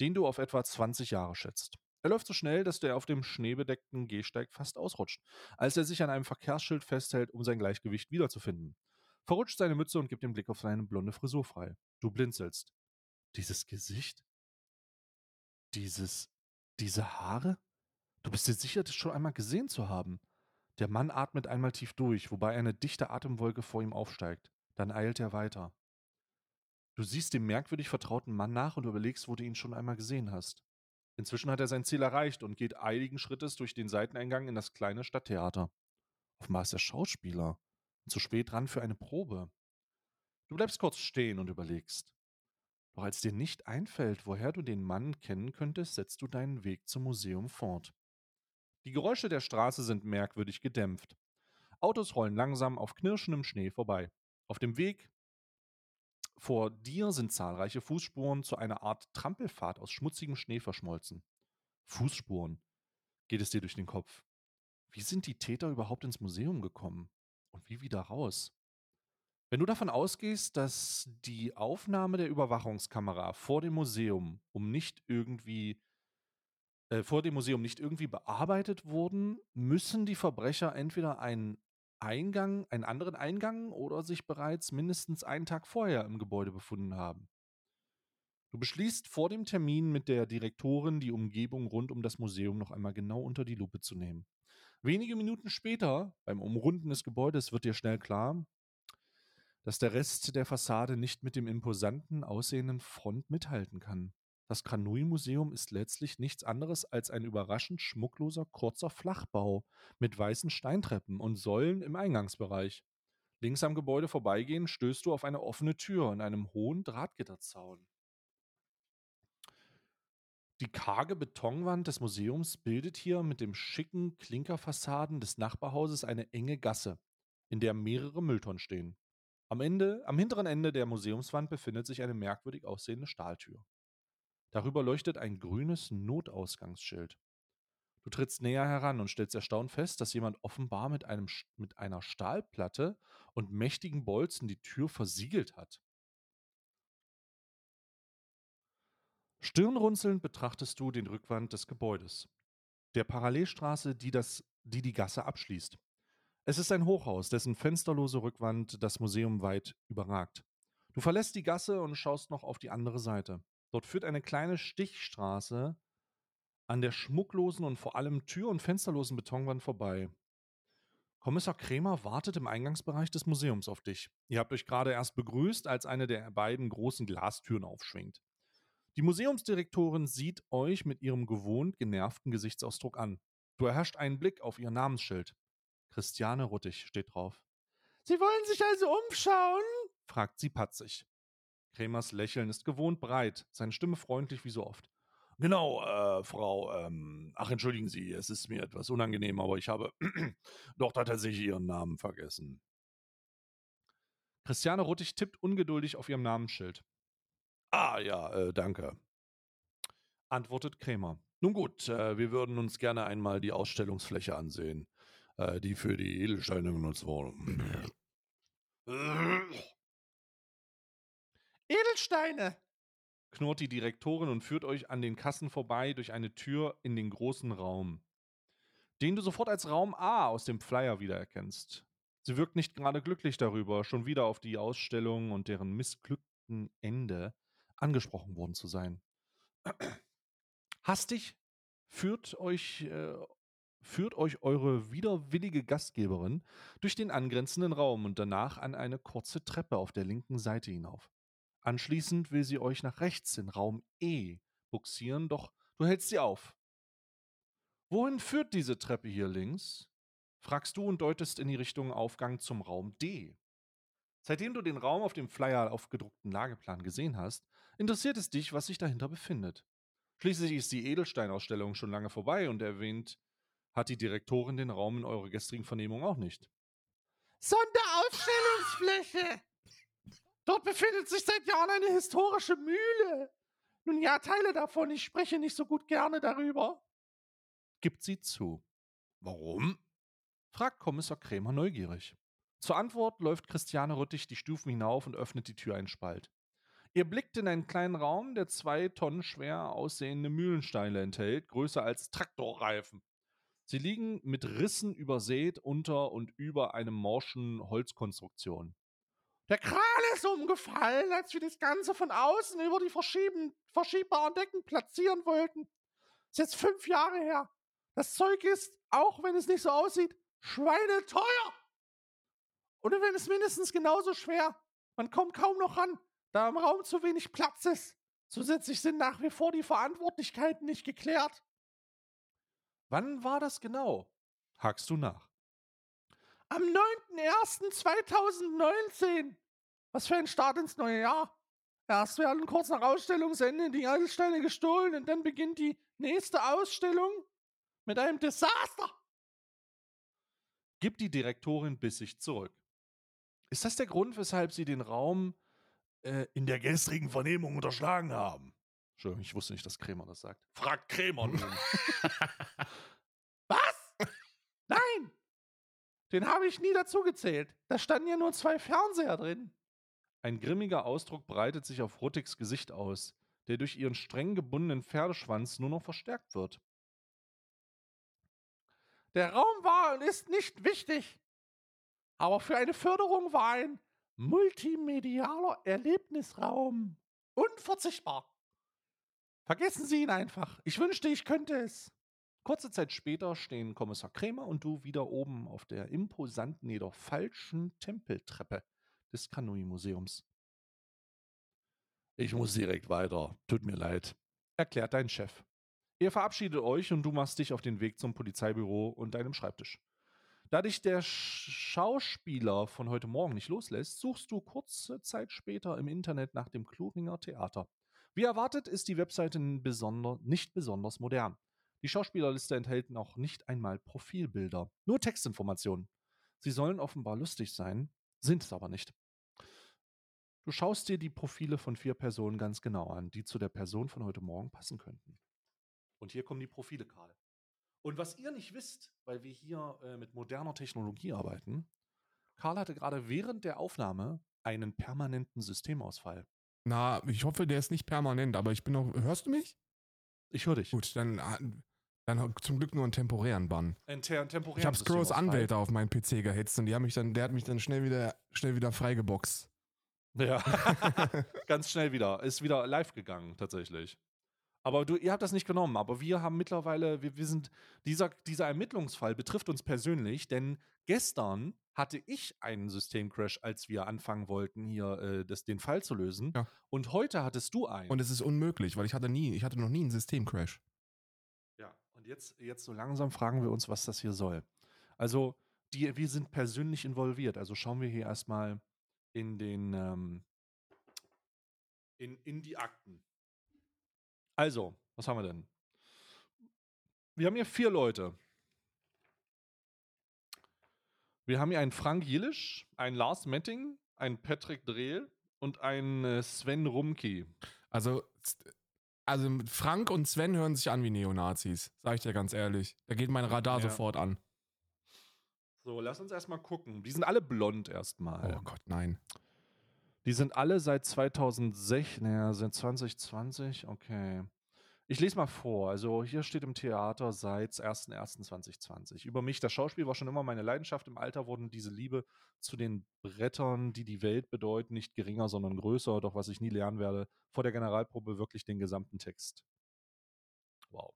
den du auf etwa 20 Jahre schätzt. Er läuft so schnell, dass der auf dem schneebedeckten Gehsteig fast ausrutscht, als er sich an einem Verkehrsschild festhält, um sein Gleichgewicht wiederzufinden. Verrutscht seine Mütze und gibt den Blick auf seine blonde Frisur frei. Du blinzelst. Dieses Gesicht? Dieses. diese Haare? Du bist dir sicher, das schon einmal gesehen zu haben. Der Mann atmet einmal tief durch, wobei eine dichte Atemwolke vor ihm aufsteigt. Dann eilt er weiter. Du siehst dem merkwürdig vertrauten Mann nach und überlegst, wo du ihn schon einmal gesehen hast. Inzwischen hat er sein Ziel erreicht und geht eiligen Schrittes durch den Seiteneingang in das kleine Stadttheater. Offenbar ist er Schauspieler und zu spät dran für eine Probe. Du bleibst kurz stehen und überlegst. Doch als dir nicht einfällt, woher du den Mann kennen könntest, setzt du deinen Weg zum Museum fort. Die Geräusche der Straße sind merkwürdig gedämpft. Autos rollen langsam auf knirschendem Schnee vorbei. Auf dem Weg vor dir sind zahlreiche Fußspuren zu einer Art Trampelpfad aus schmutzigem Schnee verschmolzen. Fußspuren. Geht es dir durch den Kopf? Wie sind die Täter überhaupt ins Museum gekommen? Und wie wieder raus? Wenn du davon ausgehst, dass die Aufnahme der Überwachungskamera vor dem Museum um nicht irgendwie äh, vor dem Museum nicht irgendwie bearbeitet wurden, müssen die Verbrecher entweder einen Eingang, einen anderen Eingang oder sich bereits mindestens einen Tag vorher im Gebäude befunden haben. Du beschließt vor dem Termin mit der Direktorin, die Umgebung rund um das Museum noch einmal genau unter die Lupe zu nehmen. Wenige Minuten später, beim Umrunden des Gebäudes, wird dir schnell klar, dass der Rest der Fassade nicht mit dem imposanten aussehenden Front mithalten kann. Das Kanui-Museum ist letztlich nichts anderes als ein überraschend schmuckloser kurzer Flachbau mit weißen Steintreppen und Säulen im Eingangsbereich. Links am Gebäude vorbeigehen stößt du auf eine offene Tür in einem hohen Drahtgitterzaun. Die karge Betonwand des Museums bildet hier mit dem schicken Klinkerfassaden des Nachbarhauses eine enge Gasse, in der mehrere Mülltonnen stehen. Am Ende, am hinteren Ende der Museumswand befindet sich eine merkwürdig aussehende Stahltür. Darüber leuchtet ein grünes Notausgangsschild. Du trittst näher heran und stellst erstaunt fest, dass jemand offenbar mit, einem, mit einer Stahlplatte und mächtigen Bolzen die Tür versiegelt hat. Stirnrunzelnd betrachtest du den Rückwand des Gebäudes, der Parallelstraße, die, das, die die Gasse abschließt. Es ist ein Hochhaus, dessen fensterlose Rückwand das Museum weit überragt. Du verlässt die Gasse und schaust noch auf die andere Seite. Dort führt eine kleine Stichstraße an der schmucklosen und vor allem tür- und fensterlosen Betonwand vorbei. Kommissar Krämer wartet im Eingangsbereich des Museums auf dich. Ihr habt euch gerade erst begrüßt, als eine der beiden großen Glastüren aufschwingt. Die Museumsdirektorin sieht euch mit ihrem gewohnt genervten Gesichtsausdruck an. Du erhascht einen Blick auf ihr Namensschild. Christiane Ruttig steht drauf. Sie wollen sich also umschauen? fragt sie patzig. Kremers Lächeln ist gewohnt breit, seine Stimme freundlich wie so oft. Genau, äh, Frau, ähm, ach, entschuldigen Sie, es ist mir etwas unangenehm, aber ich habe [clears throat] doch tatsächlich Ihren Namen vergessen. Christiane Ruttig tippt ungeduldig auf ihrem Namensschild. Ah, ja, äh, danke, antwortet Krämer. Nun gut, äh, wir würden uns gerne einmal die Ausstellungsfläche ansehen, äh, die für die Edelsteine genutzt wurde. [clears throat] [clears throat] Edelsteine! knurrt die Direktorin und führt euch an den Kassen vorbei durch eine Tür in den großen Raum, den du sofort als Raum A aus dem Flyer wiedererkennst. Sie wirkt nicht gerade glücklich darüber, schon wieder auf die Ausstellung und deren missglückten Ende angesprochen worden zu sein. Hastig führt euch, äh, führt euch eure widerwillige Gastgeberin durch den angrenzenden Raum und danach an eine kurze Treppe auf der linken Seite hinauf. Anschließend will sie euch nach rechts in Raum E buxieren, doch du hältst sie auf. Wohin führt diese Treppe hier links? fragst du und deutest in die Richtung Aufgang zum Raum D. Seitdem du den Raum auf dem Flyer aufgedruckten Lageplan gesehen hast, interessiert es dich, was sich dahinter befindet. Schließlich ist die Edelsteinausstellung schon lange vorbei und erwähnt hat die Direktorin den Raum in eurer gestrigen Vernehmung auch nicht. Sonderausstellungsfläche! Dort befindet sich seit Jahren eine historische Mühle. Nun ja, Teile davon, ich spreche nicht so gut gerne darüber. Gibt sie zu. Warum? fragt Kommissar Krämer neugierig. Zur Antwort läuft Christiane Rüttig die Stufen hinauf und öffnet die Tür einen Spalt. Ihr blickt in einen kleinen Raum, der zwei Tonnen schwer aussehende Mühlensteine enthält, größer als Traktorreifen. Sie liegen mit Rissen übersät unter und über einem morschen Holzkonstruktion. Der Kran ist umgefallen, als wir das Ganze von außen über die verschiebbaren Decken platzieren wollten. Ist jetzt fünf Jahre her. Das Zeug ist, auch wenn es nicht so aussieht, schweineteuer. Und wenn es mindestens genauso schwer. Man kommt kaum noch ran, da im Raum zu wenig Platz ist. Zusätzlich sind nach wie vor die Verantwortlichkeiten nicht geklärt. Wann war das genau? Hakst du nach. Am 9.01.2019. Was für ein Start ins neue Jahr. Erst werden kurz nach Ausstellungsende die Edelsteine gestohlen und dann beginnt die nächste Ausstellung mit einem Desaster. Gibt die Direktorin bissig zurück. Ist das der Grund, weshalb Sie den Raum äh, in der gestrigen Vernehmung unterschlagen haben? Entschuldigung, ich wusste nicht, dass Krämer das sagt. Fragt Krämer nun. [laughs] Was? Nein! Den habe ich nie dazugezählt. Da standen ja nur zwei Fernseher drin. Ein grimmiger Ausdruck breitet sich auf Ruttigs Gesicht aus, der durch ihren streng gebundenen Pferdeschwanz nur noch verstärkt wird. Der Raum war und ist nicht wichtig. Aber für eine Förderung war ein multimedialer Erlebnisraum unverzichtbar. Vergessen Sie ihn einfach. Ich wünschte, ich könnte es. Kurze Zeit später stehen Kommissar Krämer und du wieder oben auf der imposanten, jedoch falschen Tempeltreppe des Kanui-Museums. Ich muss direkt weiter. Tut mir leid, erklärt dein Chef. Ihr verabschiedet euch und du machst dich auf den Weg zum Polizeibüro und deinem Schreibtisch. Da dich der Schauspieler von heute Morgen nicht loslässt, suchst du kurze Zeit später im Internet nach dem Kluringer Theater. Wie erwartet ist die Webseite nicht besonders modern. Die Schauspielerliste enthält noch nicht einmal Profilbilder, nur Textinformationen. Sie sollen offenbar lustig sein, sind es aber nicht. Du schaust dir die Profile von vier Personen ganz genau an, die zu der Person von heute Morgen passen könnten. Und hier kommen die Profile gerade. Und was ihr nicht wisst, weil wir hier äh, mit moderner Technologie arbeiten, Karl hatte gerade während der Aufnahme einen permanenten Systemausfall. Na, ich hoffe, der ist nicht permanent, aber ich bin noch. Hörst du mich? Ich höre dich. Gut, dann, ah, dann zum Glück nur einen temporären Bann. Ein ter temporären Ich habe Scrolls Anwälte auf meinen PC gehetzt und die haben mich dann, der hat mich dann schnell wieder, schnell wieder freigeboxt. Ja, [laughs] ganz schnell wieder. Ist wieder live gegangen, tatsächlich. Aber du, ihr habt das nicht genommen, aber wir haben mittlerweile, wir, wir sind, dieser, dieser Ermittlungsfall betrifft uns persönlich, denn gestern hatte ich einen Systemcrash, als wir anfangen wollten, hier äh, das, den Fall zu lösen. Ja. Und heute hattest du einen. Und es ist unmöglich, weil ich hatte nie, ich hatte noch nie einen Systemcrash. Ja, und jetzt, jetzt so langsam fragen wir uns, was das hier soll. Also, die, wir sind persönlich involviert. Also schauen wir hier erstmal in den, ähm, in, in die Akten. Also, was haben wir denn? Wir haben hier vier Leute. Wir haben hier einen Frank Jillisch, einen Lars Metting, einen Patrick Drehl und einen äh, Sven Rumki. Also Also Frank und Sven hören sich an wie Neonazis, sag ich dir ganz ehrlich. Da geht mein Radar Ja. sofort an. So, lass uns erstmal gucken. Die sind alle blond erstmal. Oh Gott, nein. Die sind alle seit 2006, naja, seit 2020, okay. Ich lese mal vor. Also hier steht im Theater seit 01.01.2020. Über mich, das Schauspiel war schon immer meine Leidenschaft. Im Alter wurden diese Liebe zu den Brettern, die die Welt bedeuten, nicht geringer, sondern größer. Doch was ich nie lernen werde, vor der Generalprobe wirklich den gesamten Text. Wow.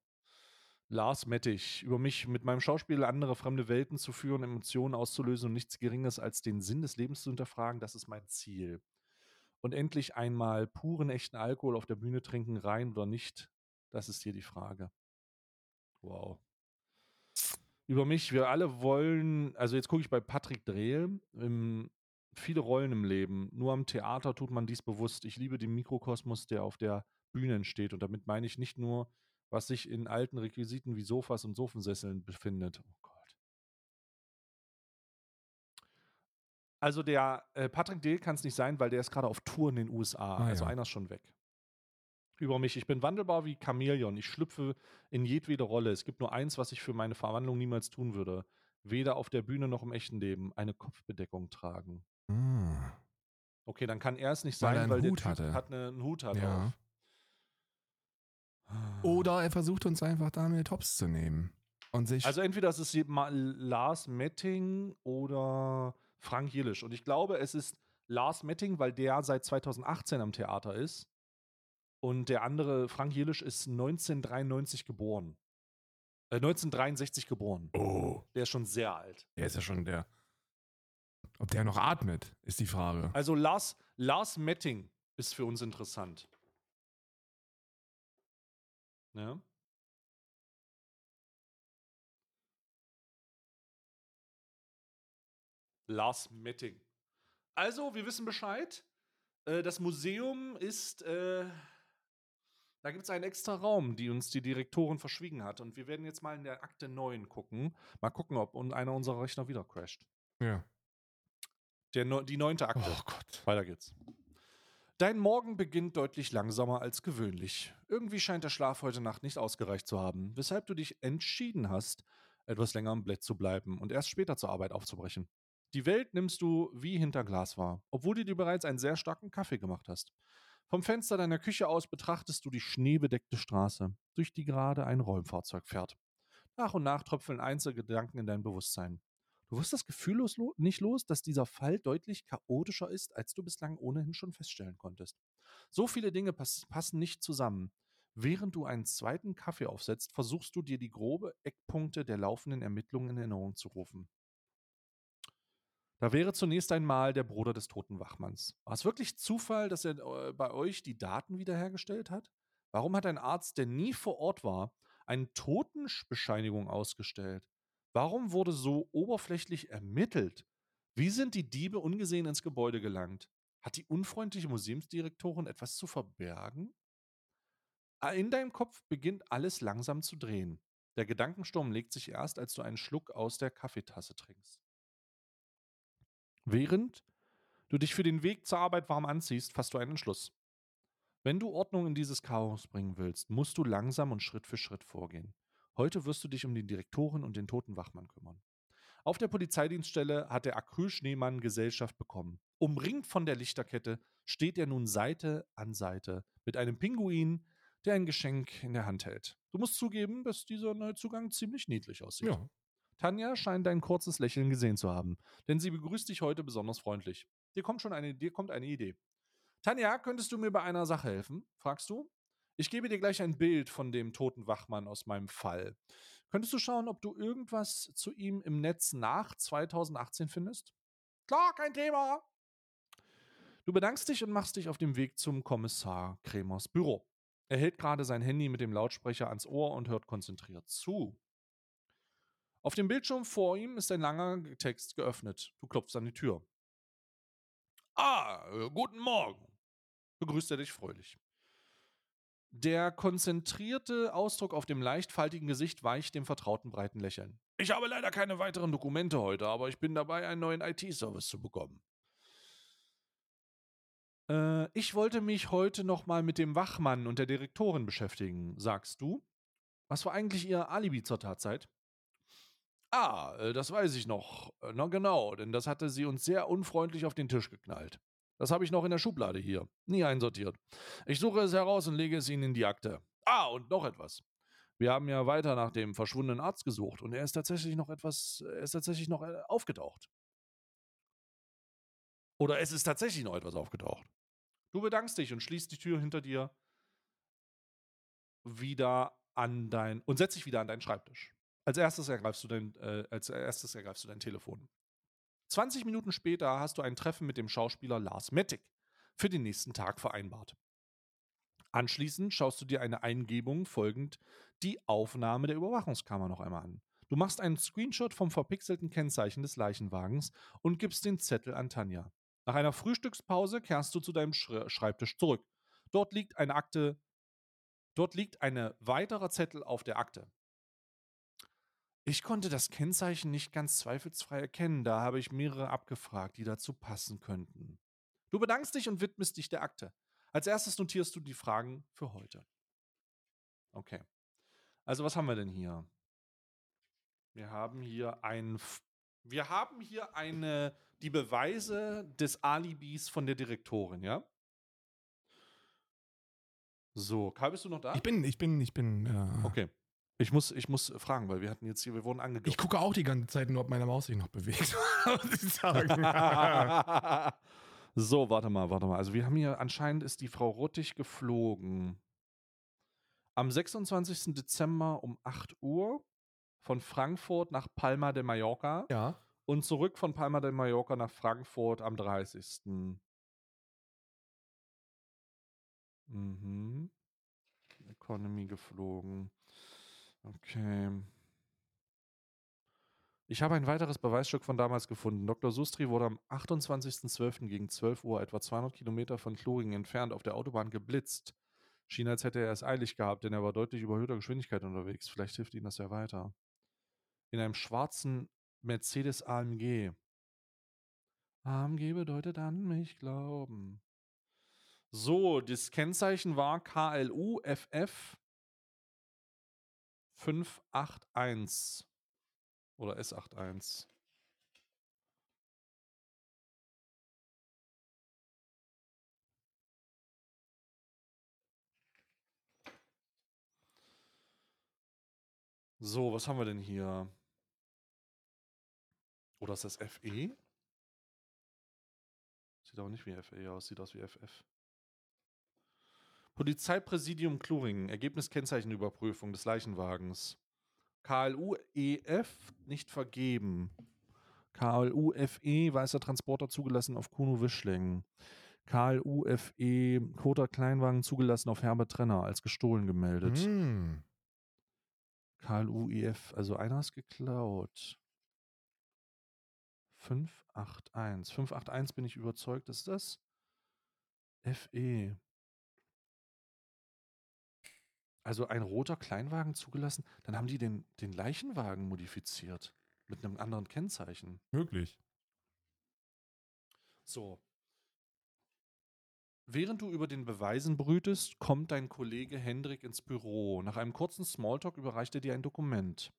Lars Mettich, über mich mit meinem Schauspiel andere fremde Welten zu führen, Emotionen auszulösen und nichts Geringes als den Sinn des Lebens zu hinterfragen, das ist mein Ziel. Und endlich einmal puren, echten Alkohol auf der Bühne trinken, rein oder nicht, das ist hier die Frage. Wow. Über mich, wir alle wollen, also jetzt gucke ich bei Patrick Drehl, im, viele Rollen im Leben. Nur am Theater tut man dies bewusst. Ich liebe den Mikrokosmos, der auf der Bühne entsteht. Und damit meine ich nicht nur, was sich in alten Requisiten wie Sofas und Sofensesseln befindet. Oh Gott. Also der äh, Patrick Dehl kann es nicht sein, weil der ist gerade auf Tour in den USA. Ah, also ja. einer ist schon weg. Über mich. Ich bin wandelbar wie Chamäleon. Ich schlüpfe in jedwede Rolle. Es gibt nur eins, was ich für meine Verwandlung niemals tun würde. Weder auf der Bühne noch im echten Leben. Eine Kopfbedeckung tragen. Ah. Okay, dann kann er es nicht Weil sein, er einen weil der Hut Typ hatte. hat eine, einen Hut hat Ja. auf. Oder er versucht uns einfach Daniel Tops zu nehmen. Und sich. Also entweder es ist Lars Metting oder Frank Jillisch. Und ich glaube, es ist Lars Metting, weil der seit 2018 am Theater ist. Und der andere, Frank Jillisch, ist 1993 geboren. Äh, 1963 geboren. oh, Der ist schon sehr alt. der ist ja schon der. Ob der noch atmet, ist die Frage. Also Lars, Lars Metting ist für uns interessant. Ja. Lars Metting. Also, wir wissen Bescheid. Äh, Das Museum ist, äh, da gibt es einen extra Raum, die uns die Direktorin verschwiegen hat. Und wir werden jetzt mal in der Akte 9 gucken. Mal gucken, ob einer unserer Rechner wieder crasht. Ja. Der, die neunte Akte. Oh Gott. Weiter geht's. Dein Morgen beginnt deutlich langsamer als gewöhnlich. Irgendwie scheint der Schlaf heute Nacht nicht ausgereicht zu haben, weshalb du dich entschieden hast, etwas länger im Bett zu bleiben und erst später zur Arbeit aufzubrechen. Die Welt nimmst du wie hinter Glas wahr, obwohl du dir bereits einen sehr starken Kaffee gemacht hast. Vom Fenster deiner Küche aus betrachtest du die schneebedeckte Straße, durch die gerade ein Räumfahrzeug fährt. Nach und nach tröpfeln Einzelgedanken in dein Bewusstsein. Du wirst das Gefühl los, lo- nicht los, dass dieser Fall deutlich chaotischer ist, als du bislang ohnehin schon feststellen konntest. So viele Dinge pass passen nicht zusammen. Während du einen zweiten Kaffee aufsetzt, versuchst du dir die grobe Eckpunkte der laufenden Ermittlungen in Erinnerung zu rufen. Da wäre zunächst einmal der Bruder des toten Wachmanns. War es wirklich Zufall, dass er äh, bei euch die Daten wiederhergestellt hat? Warum hat ein Arzt, der nie vor Ort war, eine Totenbescheinigung ausgestellt? Warum wurde so oberflächlich ermittelt? Wie sind die Diebe ungesehen ins Gebäude gelangt? Hat die unfreundliche Museumsdirektorin etwas zu verbergen? Ah, In deinem Kopf beginnt alles langsam zu drehen. Der Gedankensturm legt sich erst, als du einen Schluck aus der Kaffeetasse trinkst. Während du dich für den Weg zur Arbeit warm anziehst, fasst du einen Entschluss. Wenn du Ordnung in dieses Chaos bringen willst, musst du langsam und Schritt für Schritt vorgehen. Heute wirst du dich um die Direktorin und den toten Wachmann kümmern. Auf der Polizeidienststelle hat der Acrylschneemann Gesellschaft bekommen. Umringt von der Lichterkette steht er nun Seite an Seite mit einem Pinguin, der ein Geschenk in der Hand hält. Du musst zugeben, dass dieser Neuzugang ziemlich niedlich aussieht. Ja. Tanja scheint dein kurzes Lächeln gesehen zu haben, denn sie begrüßt dich heute besonders freundlich. Dir kommt schon eine, dir kommt eine Idee. Tanja, könntest du mir bei einer Sache helfen? fragst du. Ich gebe dir gleich ein Bild von dem toten Wachmann aus meinem Fall. Könntest du schauen, ob du irgendwas zu ihm im Netz nach 2018 findest? Klar, kein Thema. Du bedankst dich und machst dich auf dem Weg zum Kommissar Kremers Büro. Er hält gerade sein Handy mit dem Lautsprecher ans Ohr und hört konzentriert zu. Auf dem Bildschirm vor ihm ist ein langer Text geöffnet. Du klopfst an die Tür. Ah, äh, guten Morgen, begrüßt er dich fröhlich. Der konzentrierte Ausdruck auf dem leichtfaltigen Gesicht weicht dem vertrauten breiten Lächeln. Ich habe leider keine weiteren Dokumente heute, aber ich bin dabei, einen neuen IT-Service zu bekommen. Äh, ich wollte mich heute noch mal mit dem Wachmann und der Direktorin beschäftigen, sagst du. Was war eigentlich ihr Alibi zur Tatzeit? Ah, äh, das weiß ich noch. Äh, Na genau, denn das hatte sie uns sehr unfreundlich auf den Tisch geknallt. Das habe ich noch in der Schublade hier. Nie einsortiert. Ich suche es heraus und lege es Ihnen in die Akte. Ah, und noch etwas. Wir haben ja weiter nach dem verschwundenen Arzt gesucht und er ist tatsächlich noch etwas, er ist tatsächlich noch äh, aufgetaucht. Oder es ist tatsächlich noch etwas aufgetaucht. Du bedankst dich und schließt die Tür hinter dir wieder an dein und setzt dich wieder an deinen Schreibtisch. Als erstes ergreifst du dein, äh, als erstes ergreifst du dein Telefon. 20 Minuten später hast du ein Treffen mit dem Schauspieler Lars Mettig für den nächsten Tag vereinbart. Anschließend schaust du dir eine Eingebung folgend die Aufnahme der Überwachungskammer noch einmal an. Du machst einen Screenshot vom verpixelten Kennzeichen des Leichenwagens und gibst den Zettel an Tanja. Nach einer Frühstückspause kehrst du zu deinem Schre Schreibtisch zurück. Dort liegt eine Akte. Dort liegt eine weiterer Zettel auf der Akte. Ich konnte das Kennzeichen nicht ganz zweifelsfrei erkennen, da habe ich mehrere abgefragt, die dazu passen könnten. Du bedankst dich und widmest dich der Akte. Als erstes notierst du die Fragen für heute. Okay. Also was haben wir denn hier? Wir haben hier ein wir haben hier eine die Beweise des Alibis von der Direktorin, ja? So, Karl, bist du noch da? Ich bin, ich bin, ich bin. Äh, Okay. Ich muss, ich muss fragen, weil wir hatten jetzt hier, wir wurden Ich angegriffen. gucke auch die ganze Zeit nur, ob meine Maus sich noch bewegt. [laughs] ich [laughs] so, warte mal, warte mal. Also wir haben hier, anscheinend ist die Frau Ruttig geflogen. Am 26. Dezember um 8 Uhr von Frankfurt nach Palma de Mallorca ja. und zurück von Palma de Mallorca nach Frankfurt am 30. Mhm. Economy geflogen. Okay. Ich habe ein weiteres Beweisstück von damals gefunden. Dr. Sustri wurde am 28.12. gegen 12 Uhr, etwa 200 Kilometer von Kloringen entfernt, auf der Autobahn geblitzt. Schien, als hätte er es eilig gehabt, denn er war deutlich überhöhter Geschwindigkeit unterwegs. Vielleicht hilft ihm das ja weiter. In einem schwarzen Mercedes AMG. AMG bedeutet an mich glauben. So, das Kennzeichen war KLU FF 581 oder S81. So, was haben wir denn hier? Oder ist das FE? Sieht aber nicht wie FE aus, sieht aus wie FF. Polizeipräsidium Kluringen, Ergebnis Kennzeichenüberprüfung des Leichenwagens. KLU EF nicht vergeben. KLU FE weißer Transporter zugelassen auf Kuno Wischling. KLU FE Kota Kleinwagen zugelassen auf Herbert Trenner als gestohlen gemeldet. Hm. KLU EF, also einer ist geklaut. 581. 581 bin ich überzeugt, ist das? FE. Also ein roter Kleinwagen zugelassen, dann haben die den, den Leichenwagen modifiziert. Mit einem anderen Kennzeichen. Möglich. So. Während du über den Beweisen brütest, kommt dein Kollege Hendrik ins Büro. Nach einem kurzen Smalltalk überreicht er dir ein Dokument.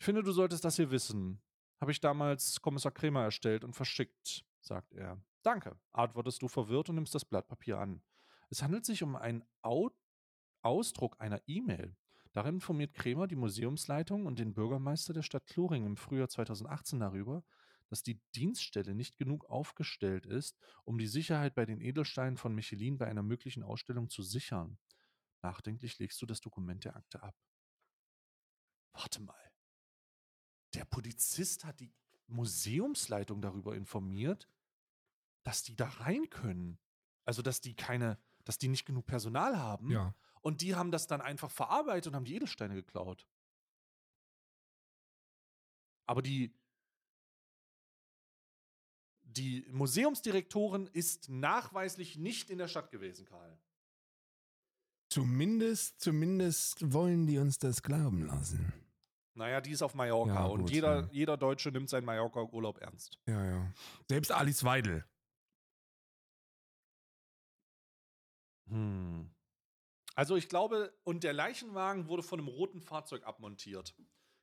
Ich finde, du solltest das hier wissen. Habe ich damals Kommissar Kremer erstellt und verschickt, sagt er. Danke, antwortest du verwirrt und nimmst das Blatt Papier an. Es handelt sich um einen Au Ausdruck einer E-Mail. Darin informiert Kremer die Museumsleitung und den Bürgermeister der Stadt Kloring im Frühjahr 2018 darüber, dass die Dienststelle nicht genug aufgestellt ist, um die Sicherheit bei den Edelsteinen von Michelin bei einer möglichen Ausstellung zu sichern. Nachdenklich legst du das Dokument der Akte ab. Warte mal. Der Polizist hat die Museumsleitung darüber informiert, dass die da rein können. Also, dass die keine, dass die nicht genug Personal haben. Ja. Und die haben das dann einfach verarbeitet und haben die Edelsteine geklaut. Aber die, die Museumsdirektorin ist nachweislich nicht in der Stadt gewesen, Karl. Zumindest, zumindest wollen die uns das glauben lassen. Naja, die ist auf Mallorca Ja, und gut, jeder, ja. jeder Deutsche nimmt seinen Mallorca-Urlaub ernst. Ja, ja. Selbst Alice Weidel. Hm. Also ich glaube, und der Leichenwagen wurde von einem roten Fahrzeug abmontiert.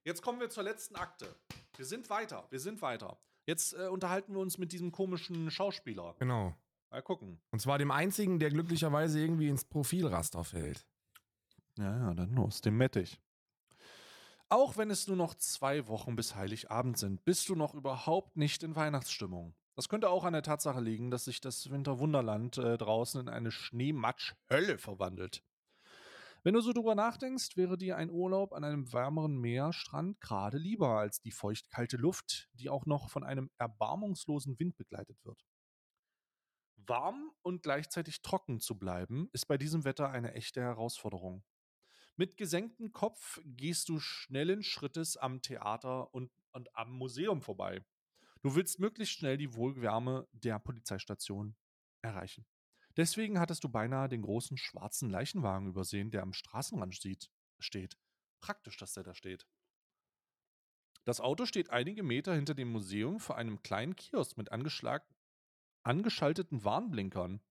Jetzt kommen wir zur letzten Akte. Wir sind weiter, wir sind weiter. Jetzt äh, unterhalten wir uns mit diesem komischen Schauspieler. Genau. Mal gucken. Und zwar dem einzigen, der glücklicherweise irgendwie ins Profilraster fällt. Ja, ja, dann los, dem Mettich. Auch wenn es nur noch zwei Wochen bis Heiligabend sind, bist du noch überhaupt nicht in Weihnachtsstimmung. Das könnte auch an der Tatsache liegen, dass sich das Winterwunderland äh, draußen in eine Schneematsch-Hölle verwandelt. Wenn du so drüber nachdenkst, wäre dir ein Urlaub an einem wärmeren Meerstrand gerade lieber als die feuchtkalte Luft, die auch noch von einem erbarmungslosen Wind begleitet wird. Warm und gleichzeitig trocken zu bleiben, ist bei diesem Wetter eine echte Herausforderung. Mit gesenktem Kopf gehst du schnellen Schrittes am Theater und, und am Museum vorbei. Du willst möglichst schnell die Wohlwärme der Polizeistation erreichen. Deswegen hattest du beinahe den großen schwarzen Leichenwagen übersehen, der am Straßenrand sieht, steht. Praktisch, dass der da steht. Das Auto steht einige Meter hinter dem Museum vor einem kleinen Kiosk mit angeschalteten Warnblinkern.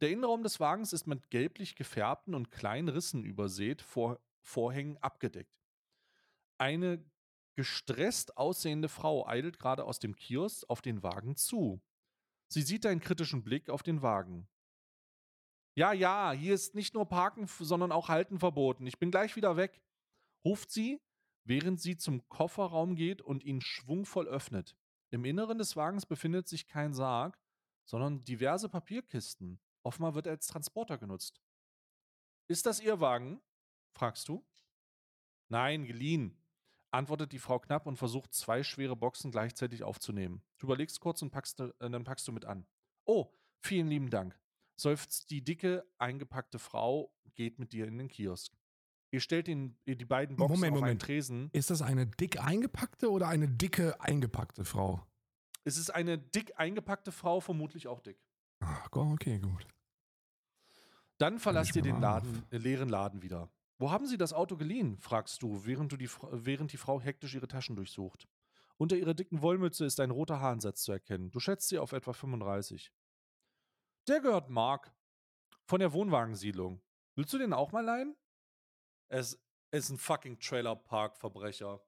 Der Innenraum des Wagens ist mit gelblich gefärbten und kleinen Rissen übersät, vor Vorhängen abgedeckt. Eine gestresst aussehende Frau eidelt gerade aus dem Kiosk auf den Wagen zu. Sie sieht deinen kritischen Blick auf den Wagen. Ja, ja, hier ist nicht nur Parken, sondern auch Halten verboten. Ich bin gleich wieder weg, ruft sie, während sie zum Kofferraum geht und ihn schwungvoll öffnet. Im Inneren des Wagens befindet sich kein Sarg, sondern diverse Papierkisten. Offenbar wird er als Transporter genutzt. Ist das Ihr Wagen? fragst du. Nein, geliehen, antwortet die Frau knapp und versucht zwei schwere Boxen gleichzeitig aufzunehmen. Du überlegst kurz und packst, äh, dann packst du mit an. Oh, vielen lieben Dank. Seufzt die dicke, eingepackte Frau, geht mit dir in den Kiosk. Ihr stellt den, die beiden Boxen Moment, auf einen Moment. Tresen. Ist das eine dick eingepackte oder eine dicke eingepackte Frau? Es ist eine dick eingepackte Frau, vermutlich auch dick. Ach, okay, gut. Dann verlasst ihr den Laden, äh, leeren Laden wieder. Wo haben Sie das Auto geliehen? fragst du, während, du die, während die Frau hektisch ihre Taschen durchsucht. Unter ihrer dicken Wollmütze ist ein roter Haaransatz zu erkennen. Du schätzt sie auf etwa 35. Der gehört Mark. Von der Wohnwagensiedlung. Willst du den auch mal leihen? Es ist ein fucking Trailerpark-Verbrecher.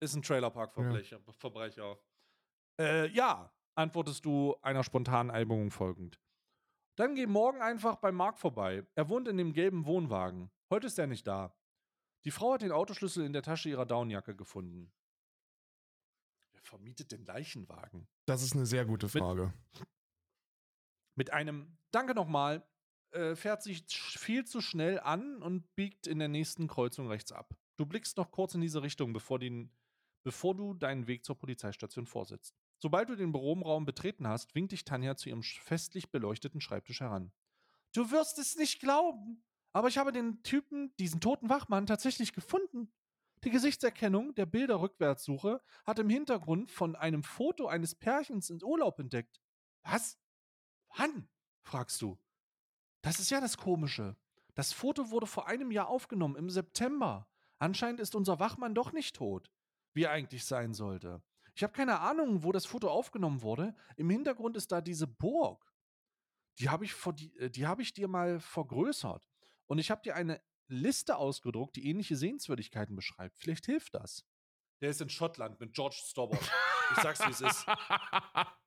Ist ein Trailerpark-Verbrecher. Verbrecher. Äh, ja, antwortest du einer spontanen Albumung folgend. Dann geh morgen einfach bei Mark vorbei. Er wohnt in dem gelben Wohnwagen. Heute ist er nicht da. Die Frau hat den Autoschlüssel in der Tasche ihrer Downjacke gefunden. Wer vermietet den Leichenwagen? Das ist eine sehr gute Frage. Mit einem Danke nochmal äh, fährt sich viel zu schnell an und biegt in der nächsten Kreuzung rechts ab. Du blickst noch kurz in diese Richtung, bevor, den, bevor du deinen Weg zur Polizeistation vorsetzt. Sobald du den Büroraum betreten hast, winkt dich Tanja zu ihrem festlich beleuchteten Schreibtisch heran. Du wirst es nicht glauben, aber ich habe den Typen, diesen toten Wachmann, tatsächlich gefunden. Die Gesichtserkennung der Bilderrückwärtssuche hat im Hintergrund von einem Foto eines Pärchens in Urlaub entdeckt. Was? Wann? fragst du. Das ist ja das Komische. Das Foto wurde vor einem Jahr aufgenommen, im September. Anscheinend ist unser Wachmann doch nicht tot, wie er eigentlich sein sollte. Ich habe keine Ahnung, wo das Foto aufgenommen wurde. Im Hintergrund ist da diese Burg. Die habe ich, die, äh, die hab ich dir mal vergrößert. Und ich habe dir eine Liste ausgedruckt, die ähnliche Sehenswürdigkeiten beschreibt. Vielleicht hilft das. Der ist in Schottland mit George Stobbart. Ich sag's, wie es ist. [laughs]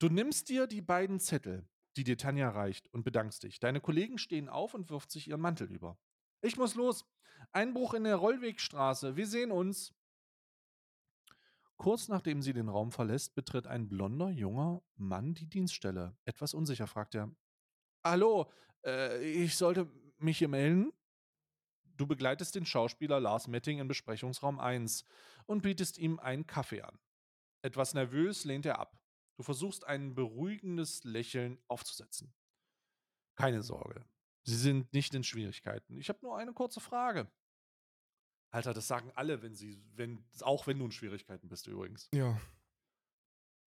Du nimmst dir die beiden Zettel, die dir Tanja reicht, und bedankst dich. Deine Kollegen stehen auf und wirft sich ihren Mantel über. Ich muss los. Einbruch in der Rollwegstraße. Wir sehen uns. Kurz nachdem sie den Raum verlässt, betritt ein blonder, junger Mann die Dienststelle. Etwas unsicher fragt er: Hallo, äh, ich sollte mich hier melden? Du begleitest den Schauspieler Lars Metting in Besprechungsraum 1 und bietest ihm einen Kaffee an. Etwas nervös lehnt er ab. Du versuchst ein beruhigendes Lächeln aufzusetzen. Keine Sorge. Sie sind nicht in Schwierigkeiten. Ich habe nur eine kurze Frage. Alter, das sagen alle, wenn sie, wenn, auch wenn du in Schwierigkeiten bist übrigens. Ja.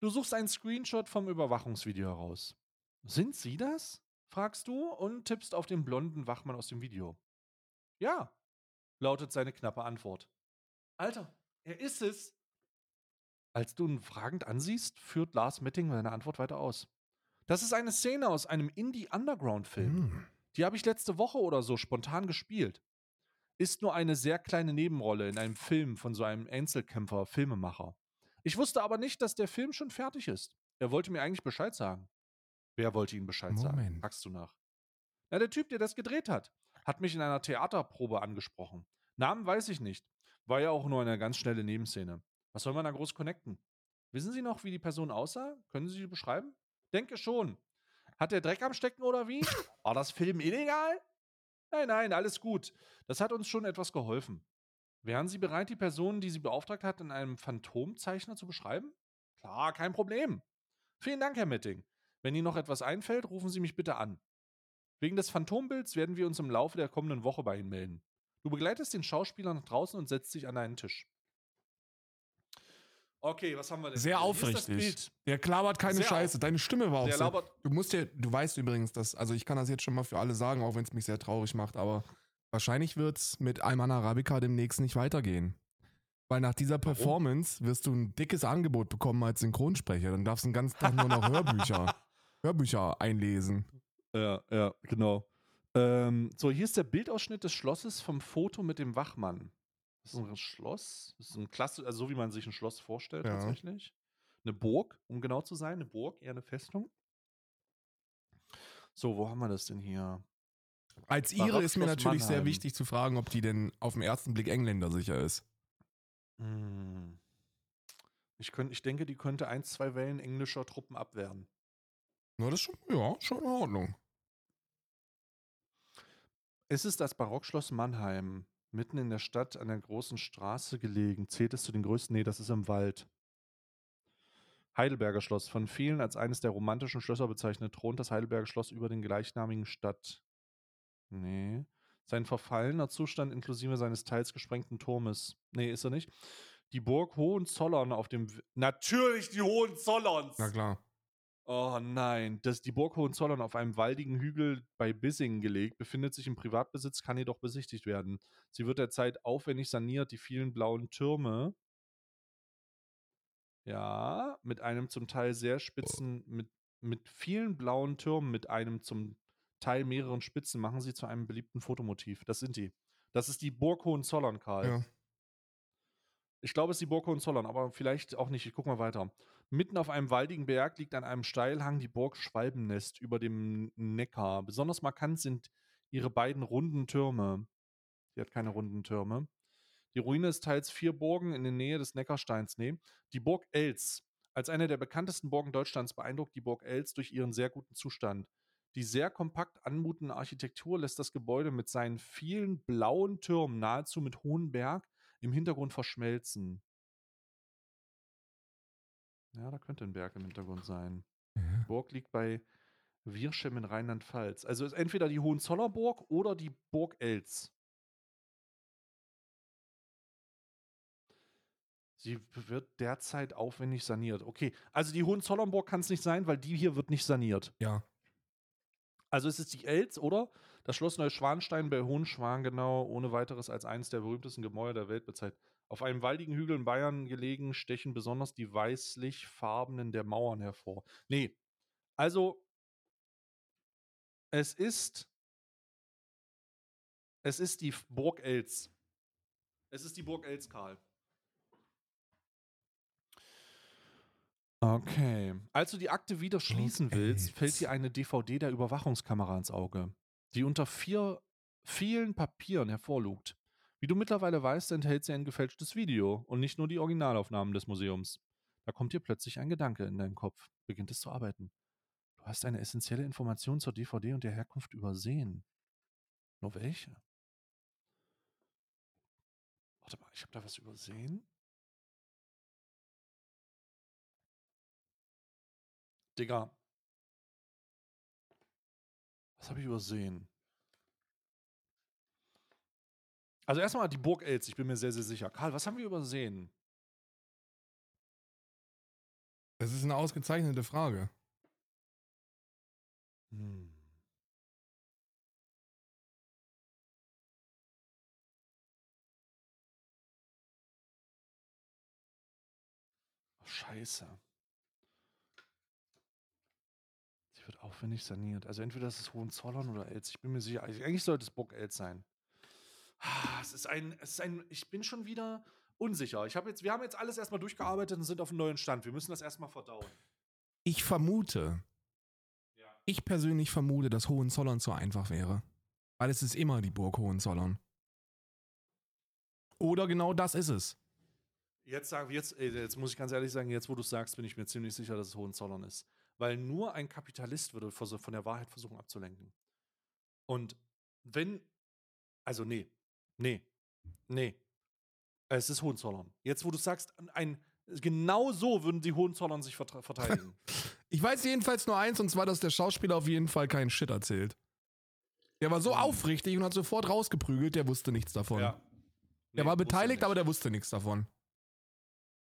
Du suchst einen Screenshot vom Überwachungsvideo heraus. Sind Sie das? fragst du und tippst auf den blonden Wachmann aus dem Video. Ja, lautet seine knappe Antwort. Alter, er ist es. Als du ihn fragend ansiehst, führt Lars Metting seine Antwort weiter aus. Das ist eine Szene aus einem Indie-Underground-Film. Hm. Die habe ich letzte Woche oder so spontan gespielt. Ist nur eine sehr kleine Nebenrolle in einem Film von so einem Einzelkämpfer-Filmemacher. Ich wusste aber nicht, dass der Film schon fertig ist. Er wollte mir eigentlich Bescheid sagen. Wer wollte ihm Bescheid sagen? Moment. Fragst du nach. Na, der Typ, der das gedreht hat, hat mich in einer Theaterprobe angesprochen. Namen weiß ich nicht. War ja auch nur eine ganz schnelle Nebenszene. Was soll man da groß connecten? Wissen Sie noch, wie die Person aussah? Können Sie sie beschreiben? Denke schon. Hat der Dreck am Stecken oder wie? [laughs] War das Film illegal? Nein, nein, alles gut. Das hat uns schon etwas geholfen. Wären Sie bereit, die Person, die Sie beauftragt hat, in einem Phantomzeichner zu beschreiben? Klar, kein Problem. Vielen Dank, Herr Metting. Wenn Ihnen noch etwas einfällt, rufen Sie mich bitte an. Wegen des Phantombilds werden wir uns im Laufe der kommenden Woche bei Ihnen melden. Du begleitest den Schauspieler nach draußen und setzt dich an einen Tisch. Okay, was haben wir denn? Sehr aufrichtig. Der klabert keine Sehr Scheiße. Deine Stimme war auch Der labert. Du musst dir, du weißt übrigens, dass, also ich kann das jetzt schon mal für alle sagen, auch wenn es mich sehr traurig macht, aber wahrscheinlich wird es mit Alman Arabica demnächst nicht weitergehen. Weil nach dieser Performance wirst du ein dickes Angebot bekommen als Synchronsprecher. Dann darfst du den ganzen Tag nur noch [laughs] Hörbücher, Hörbücher einlesen. Ja, ja, genau. Ähm, so, hier ist der Bildausschnitt des Schlosses vom Foto mit dem Wachmann. Das ist ein Schloss. Das ist ein Klasse, also so wie man sich ein Schloss vorstellt, Ja. tatsächlich. Eine Burg, um genau zu sein. Eine Burg, eher eine Festung. So, wo haben wir das denn hier? Als Barock ist mir natürlich sehr Mannheim. wichtig zu fragen, ob die denn auf den ersten Blick Engländer sicher ist. Hm. Ich, könnt, ich denke, die könnte ein, zwei Wellen englischer Truppen abwehren. Na, das ist schon, ja, schon in Ordnung. Es ist das Barockschloss Mannheim, mitten in der Stadt an der großen Straße gelegen. Zählt es zu den größten? Nee, das ist im Wald. Heidelberger Schloss, von vielen als eines der romantischen Schlösser bezeichnet, thront das Heidelberger Schloss über den gleichnamigen Stadt. Nee. Sein verfallener Zustand inklusive seines teils gesprengten Turmes. Nee, ist er nicht. Die Burg Hohenzollern auf dem. W Natürlich die Hohenzollerns! Na klar. Oh nein, das, die Burg Hohenzollern auf einem waldigen Hügel bei Bissingen gelegt, befindet sich im Privatbesitz, kann jedoch besichtigt werden. Sie wird derzeit aufwendig saniert, die vielen blauen Türme. Ja, mit einem zum Teil sehr spitzen, mit, mit vielen blauen Türmen, mit einem zum Teil mehreren Spitzen, machen sie zu einem beliebten Fotomotiv. Das sind die. Das ist die Burg Hohenzollern, Karl. Ja. Ich glaube, es ist die Burg Hohenzollern, aber vielleicht auch nicht. Ich guck mal weiter. Mitten auf einem waldigen Berg liegt an einem Steilhang die Burg Schwalbennest über dem Neckar. Besonders markant sind ihre beiden runden Türme. Die hat keine runden Türme. Die Ruine ist teils vier Burgen in der Nähe des Neckarsteins. Nee. Die Burg Els. Als eine der bekanntesten Burgen Deutschlands beeindruckt die Burg Els durch ihren sehr guten Zustand. Die sehr kompakt anmutende Architektur lässt das Gebäude mit seinen vielen blauen Türmen nahezu mit hohem Berg im Hintergrund verschmelzen. Ja, da könnte ein Berg im Hintergrund sein. Ja. Die Burg liegt bei Wirschem in Rheinland-Pfalz. Also ist entweder die Hohenzollerburg oder die Burg Els. Sie wird derzeit aufwendig saniert. Okay, also die Hohenzollernburg kann es nicht sein, weil die hier wird nicht saniert. Ja. Also es ist die Els, oder? Das Schloss Neuschwanstein bei Hohenschwangenau ohne weiteres als eines der berühmtesten Gemäuer der Welt bezeichnet. Auf einem waldigen Hügel in Bayern gelegen, stechen besonders die weißlich-farbenen der Mauern hervor. Nee, also es ist es ist die Burg Els. Es ist die Burg Els, Karl. Okay. Als du die Akte wieder schließen willst, Els. fällt dir eine DVD der Überwachungskamera ins Auge, die unter vier vielen Papieren hervorlugt. Wie du mittlerweile weißt, enthält sie ein gefälschtes Video und nicht nur die Originalaufnahmen des Museums. Da kommt dir plötzlich ein Gedanke in deinen Kopf, beginnt es zu arbeiten. Du hast eine essentielle Information zur DVD und der Herkunft übersehen. Nur welche? Warte mal, ich habe da was übersehen. Digga. Was habe ich übersehen? Also erstmal die Burg Els, ich bin mir sehr, sehr sicher. Karl, was haben wir übersehen? Das ist eine ausgezeichnete Frage. Hm. Scheiße. Die Aufwendig saniert. Also entweder ist es Hohenzollern oder Els. Ich bin mir sicher. also Eigentlich sollte es Burg Els sein. Ah, Es ist ein, es ist ein, ich bin schon wieder unsicher. Ich habe jetzt, wir haben jetzt alles erstmal durchgearbeitet und sind auf einem neuen Stand. Wir müssen das erstmal verdauen. Ich vermute, Ja. ich persönlich vermute, dass Hohenzollern zu einfach wäre. Weil es ist immer die Burg Hohenzollern. Oder genau das ist es. Jetzt sagen wir jetzt, ey, jetzt muss ich ganz ehrlich sagen, jetzt wo du es sagst, bin ich mir ziemlich sicher, dass es Hohenzollern ist. Weil nur ein Kapitalist würde von der Wahrheit versuchen abzulenken. Und wenn, also nee, nee, nee, es ist Hohenzollern. Jetzt wo du sagst, ein, genau so würden die Hohenzollern sich verteidigen. [laughs] Ich weiß jedenfalls nur eins, und zwar, dass der Schauspieler auf jeden Fall keinen Shit erzählt. Der war so Mhm. aufrichtig und hat sofort rausgeprügelt, der wusste nichts davon. ja. Der Nee, war wusste er beteiligt, aber der wusste nichts davon.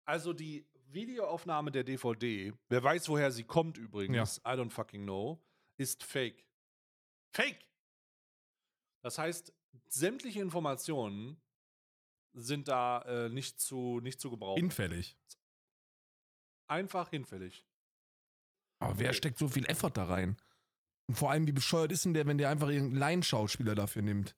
Also die Videoaufnahme der DVD, wer weiß, woher sie kommt übrigens, I don't fucking know, ist fake. Fake! Das heißt, sämtliche Informationen sind da äh, nicht, zu, nicht zu gebrauchen. Hinfällig. Einfach hinfällig. Aber wer steckt so viel Effort da rein? Und vor allem, wie bescheuert ist denn der, wenn der einfach irgendeinen Laienschauspieler dafür nimmt?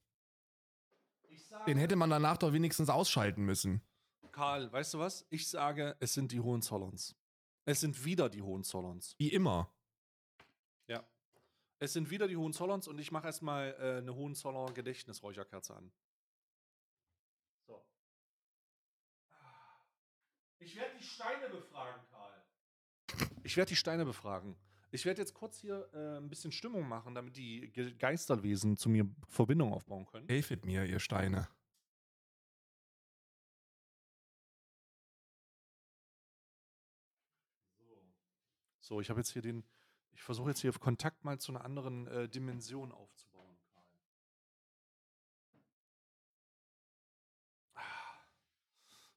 Den hätte man danach doch wenigstens ausschalten müssen. Karl, weißt du was? Ich sage, es sind die Hohenzollerns. Es sind wieder die Hohenzollerns. Wie immer. Es sind wieder die Hohenzollerns und ich mache erstmal äh, eine Hohenzoller Gedächtnisräucherkerze an. So. Ich werde die Steine befragen, Karl. Ich werde die Steine befragen. Ich werde jetzt kurz hier äh, ein bisschen Stimmung machen, damit die Ge Geisterwesen zu mir Verbindung aufbauen können. Helfet mir, ihr Steine. So, ich habe jetzt hier den. Ich versuche jetzt hier Kontakt mal zu einer anderen äh, Dimension aufzubauen, Karl.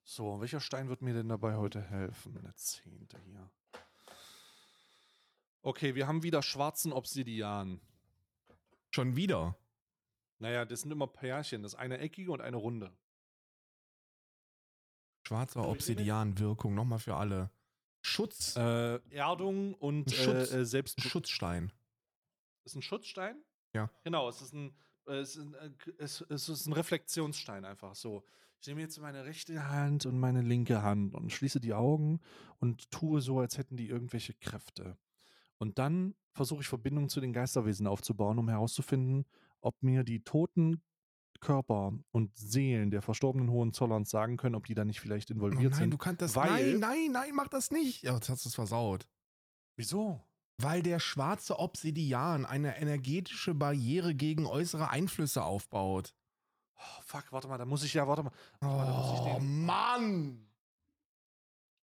So, welcher Stein wird mir denn dabei heute helfen? Der zehnte hier. Okay, wir haben wieder schwarzen Obsidian. Schon wieder. Naja, das sind immer Pärchen. Das ist eine eckige und eine runde. Schwarzer Obsidian-Wirkung, nochmal für alle. Schutz. Äh, Erdung und Schutz- äh, äh, Selbst Schutzstein. Ist ein Schutzstein? Ja. Genau, es ist ein, äh, es ist ein, äh, es ist ein Reflexionsstein einfach so. Ich nehme jetzt meine rechte Hand und meine linke Hand und schließe die Augen und tue so, als hätten die irgendwelche Kräfte. Und dann versuche ich Verbindung zu den Geisterwesen aufzubauen, um herauszufinden, ob mir die toten Körper und Seelen der verstorbenen Hohenzollerns sagen können, ob die da nicht vielleicht Oh involviert nein, sind. du kannst das. weil- nein, nein, nein, mach das nicht. Ja, jetzt hast du es versaut. Wieso? Weil der schwarze Obsidian eine energetische Barriere gegen äußere Einflüsse aufbaut. Oh, fuck, warte mal, da muss ich ja, warte mal. Warte mal, ich Oh, den- Mann!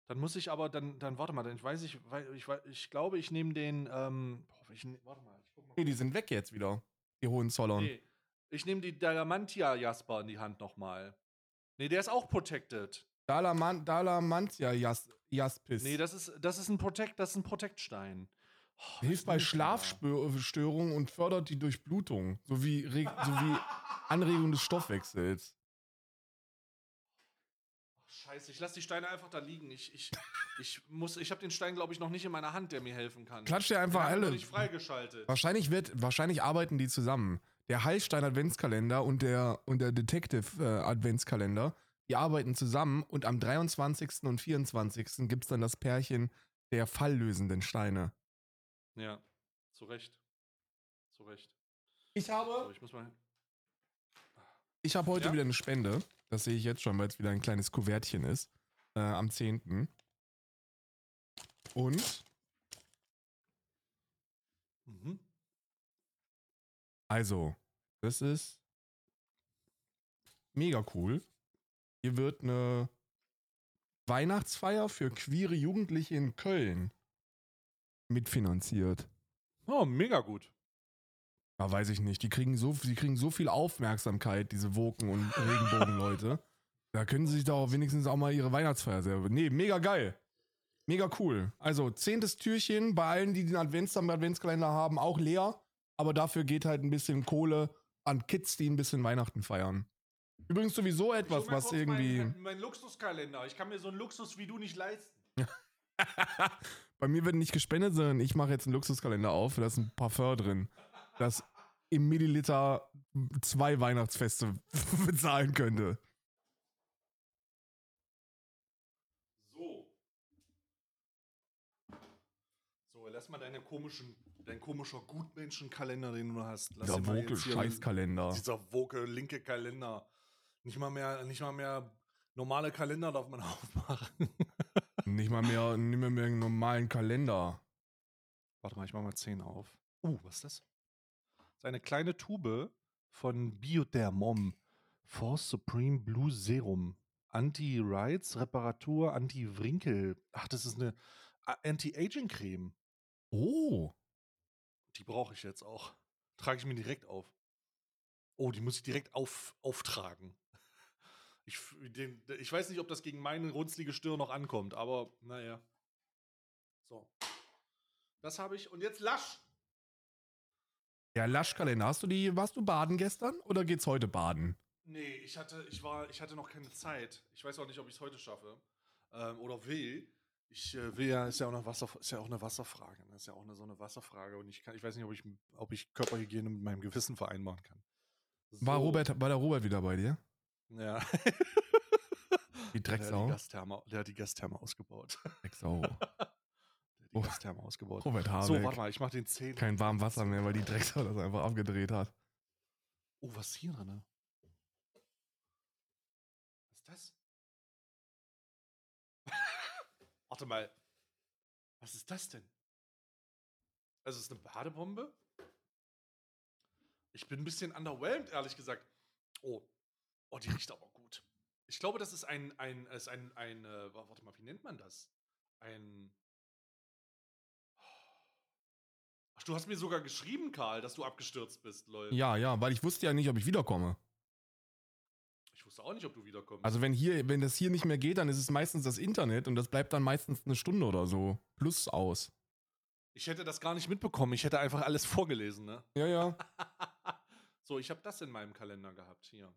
Dann muss ich aber, dann, dann warte mal, dann weiß ich, weil ich, wei- ich glaube, ich nehme den, ähm, ich, ne- warte mal, ich guck mal. Nee, die sind weg jetzt wieder. Die Hohenzollern. Nee, ich nehme die Diamantia Jasper in die Hand nochmal. Nee, der ist auch protected. Dalaman Dalamantia Jas Jaspis. Nee, das ist, das ist ein Protect, das ist ein Protect-Stein. Oh, Hilft bei? Schlafstörungen und fördert die Durchblutung sowie, Reg sowie [laughs] Anregung des Stoffwechsels. Ach, scheiße, ich lasse die Steine einfach da liegen. Ich, ich, ich muss, ich habe den Stein, glaube ich, noch nicht in meiner Hand, der mir helfen kann. Klatsch dir einfach alle. nicht freigeschaltet. Wahrscheinlich wird, wahrscheinlich arbeiten die zusammen. Der Heilstein Adventskalender und der, und der Detective äh, Adventskalender, die arbeiten zusammen und am 23. und 24. gibt es dann das Pärchen der falllösenden Steine. Ja, zu Recht. Zu Recht. Ich So, habe, ich muss mal. ich habe heute Ja? wieder eine Spende. Das sehe ich jetzt schon, weil es wieder ein kleines Kuvertchen ist. Äh, am 10. Und, Mhm. Also, das ist mega cool. Hier wird eine Weihnachtsfeier für queere Jugendliche in Köln mitfinanziert. Oh, mega gut. Ja, weiß ich nicht. Die kriegen so, die kriegen so viel Aufmerksamkeit, diese Woken- und [laughs] Regenbogenleute. Da können sie sich doch wenigstens auch mal ihre Weihnachtsfeier selber. Nee, mega geil. Mega cool. Also, zehntes Türchen bei allen, die den Advents am Adventskalender haben, auch leer. Aber dafür geht halt ein bisschen Kohle an Kids, die ein bisschen Weihnachten feiern. Übrigens sowieso etwas, mal was irgendwie. Mein, mein Luxuskalender. Ich kann mir so einen Luxus wie du nicht leisten. [laughs] Bei mir wird nicht gespendet, sondern ich mache jetzt einen Luxuskalender auf. Da ist ein Parfum drin, das im Milliliter zwei Weihnachtsfeste [laughs] bezahlen könnte. So. So, lass mal deine komischen, dein komischer Gutmenschenkalender, den du hast. Lass Dieser woke Scheißkalender. Dieser woke linke Kalender. Nicht mal mehr, nicht mal mehr normale Kalender darf man [laughs] aufmachen. Nicht mal mehr, nicht mehr, mehr einen normalen Kalender. Warte mal, ich mach mal 10 auf. Uh, was ist das? Das ist eine kleine Tube von Biodermom. Force Supreme Blue Serum. Anti-Rides, Reparatur, Anti-Wrinkel. Ach, das ist eine Anti-Aging-Creme. Oh. Die brauche ich jetzt auch. Trage ich mir direkt auf. Oh, die muss ich direkt auf, auftragen. Ich, den, ich weiß nicht, ob das gegen meine runzlige Stirn noch ankommt, aber naja. So. Das habe ich. Und jetzt Lasch. Ja, Laschkalender. Hast du die, warst du baden gestern oder geht's heute baden? Nee, ich hatte, ich war, ich hatte noch keine Zeit. Ich weiß auch nicht, ob ich es heute schaffe. Ähm, oder will. Ich äh, will ja, ist ja auch eine Wasser, ist ja auch eine Wasserfrage. Ne? Ist ja auch eine, so eine Wasserfrage. Und ich kann, ich weiß nicht, ob ich, ob ich Körperhygiene mit meinem Gewissen vereinbaren kann. War So. Robert, war der Robert wieder bei dir? Ja. [laughs] Die Der hat die Drecksau. Gastherme, der hat die Gastherme ausgebaut. Drecksau. [laughs] Der hat die Oh. Gastherme ausgebaut. Robert Habeck. So, warte mal, ich mach den 10. Kein warmes Wasser mehr, weil die Drecksau das einfach abgedreht hat. Oh, was hier drin? Warte mal. Was ist das denn? Also, es ist eine Badebombe? Ich bin ein bisschen underwhelmed, ehrlich gesagt. Oh. Oh, die riecht aber gut. Ich glaube, das ist ein, ein, ist ein, ein, äh, wa- warte mal, wie nennt man das? Ein. Ach, du hast mir sogar geschrieben, Karl, dass du abgestürzt bist, lol. Ja, ja, weil ich wusste ja nicht, ob ich wiederkomme. Ich wusste auch nicht, ob du wiederkommst. Also wenn hier, wenn das hier nicht mehr geht, dann ist es meistens das Internet und das bleibt dann meistens eine Stunde oder so. Plus aus. ich hätte das gar nicht mitbekommen. Ich hätte einfach alles [laughs] vorgelesen, ne? Ja, ja. [laughs] so, ich habe das in meinem Kalender gehabt. Hier.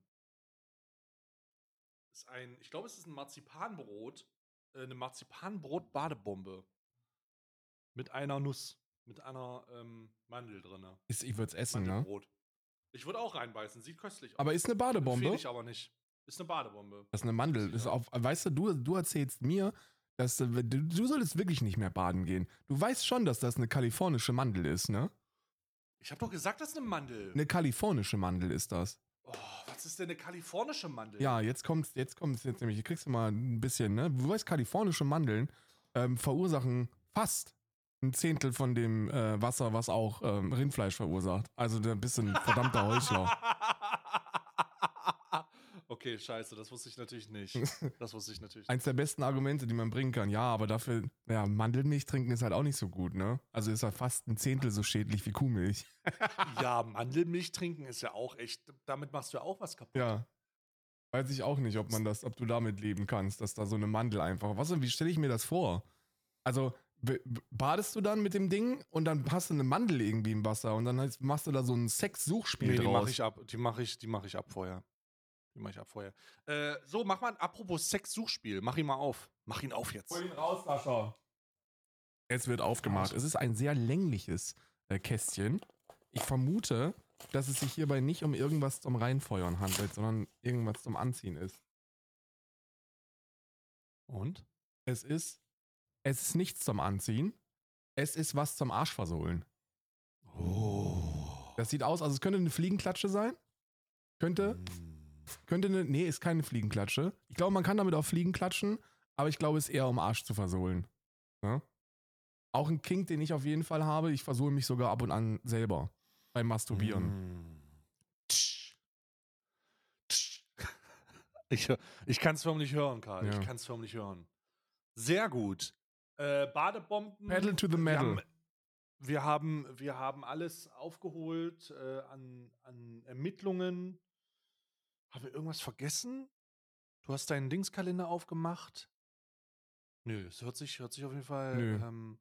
Ist ein, ich glaube, es ist ein Marzipanbrot. Äh, eine Marzipanbrot-Badebombe. Mit einer Nuss. Mit einer ähm, Mandel drin. Ist, ich würde es essen, ne? Ich würde auch reinbeißen. Sieht köstlich aus. Aber ist eine Badebombe? Empfehle ich aber nicht. Ist eine Badebombe. Das ist eine Mandel. Ist auf, weißt du, du, du erzählst mir, dass äh, du, du solltest wirklich nicht mehr baden gehen. Du weißt schon, dass das eine kalifornische Mandel ist, ne? Ich habe doch gesagt, das ist eine Mandel. Eine kalifornische Mandel ist das. Oh, was ist denn eine kalifornische Mandel? Ja, jetzt kommt's, jetzt kommt's jetzt nämlich, kriegst du mal ein bisschen, ne? Du weißt, kalifornische Mandeln ähm, verursachen fast ein Zehntel von dem äh, Wasser, was auch ähm, Rindfleisch verursacht. Also ein verdammter Heuchler. [laughs] okay, scheiße, das wusste ich natürlich nicht. [laughs] Das wusste ich natürlich nicht. Eins der besten Argumente, die man bringen kann. Ja, aber dafür, ja, Mandelmilch trinken ist halt auch nicht so gut, ne? Also ist halt fast ein Zehntel so schädlich wie Kuhmilch. [laughs] Ja, Mandelmilch trinken ist ja auch echt, damit machst du ja auch was kaputt. Ja. Weiß ich auch nicht, ob man das, ob du damit leben kannst, dass da so eine Mandel einfach. Was, wie stelle ich mir das vor? Also, badest du dann mit dem Ding und dann hast du eine Mandel irgendwie im Wasser und dann machst du da so ein Sex-Suchspiel Nee, die draus. mache ich ab, die mache ich, die mache ich ab vorher. Die mache ich ab vorher. Äh, so, mach mal, apropos Sex-Suchspiel, mach ihn mal auf. Mach ihn auf jetzt. ihn raus, Sascha. Es wird aufgemacht. Es ist ein sehr längliches äh, Kästchen. Ich vermute, dass es sich hierbei nicht um irgendwas zum Reinfeuern handelt, sondern irgendwas zum Anziehen ist. Und? Es ist, es ist nichts zum Anziehen. Es ist was zum Arschversohlen. Oh. Das sieht aus, also es könnte eine Fliegenklatsche sein. Könnte, könnte eine, nee, ist keine Fliegenklatsche. Ich glaube, man kann damit auch Fliegen klatschen, aber ich glaube, es ist eher um Arsch zu versohlen. Ja? Auch ein Kink, den ich auf jeden Fall habe. Ich versohle mich sogar ab und an selber beim Masturbieren. Mm. Tsch. Tsch. [laughs] Ich, ich kann es förmlich hören, Karl. Ja. Ich kann es förmlich hören. Sehr gut. Äh, Badebomben. Pedal to the Wir metal. haben, wir haben, wir haben alles aufgeholt äh, an, an Ermittlungen. Haben wir irgendwas vergessen? Du hast deinen Dingskalender aufgemacht? Nö, es hört sich, hört sich auf jeden Fall, ähm,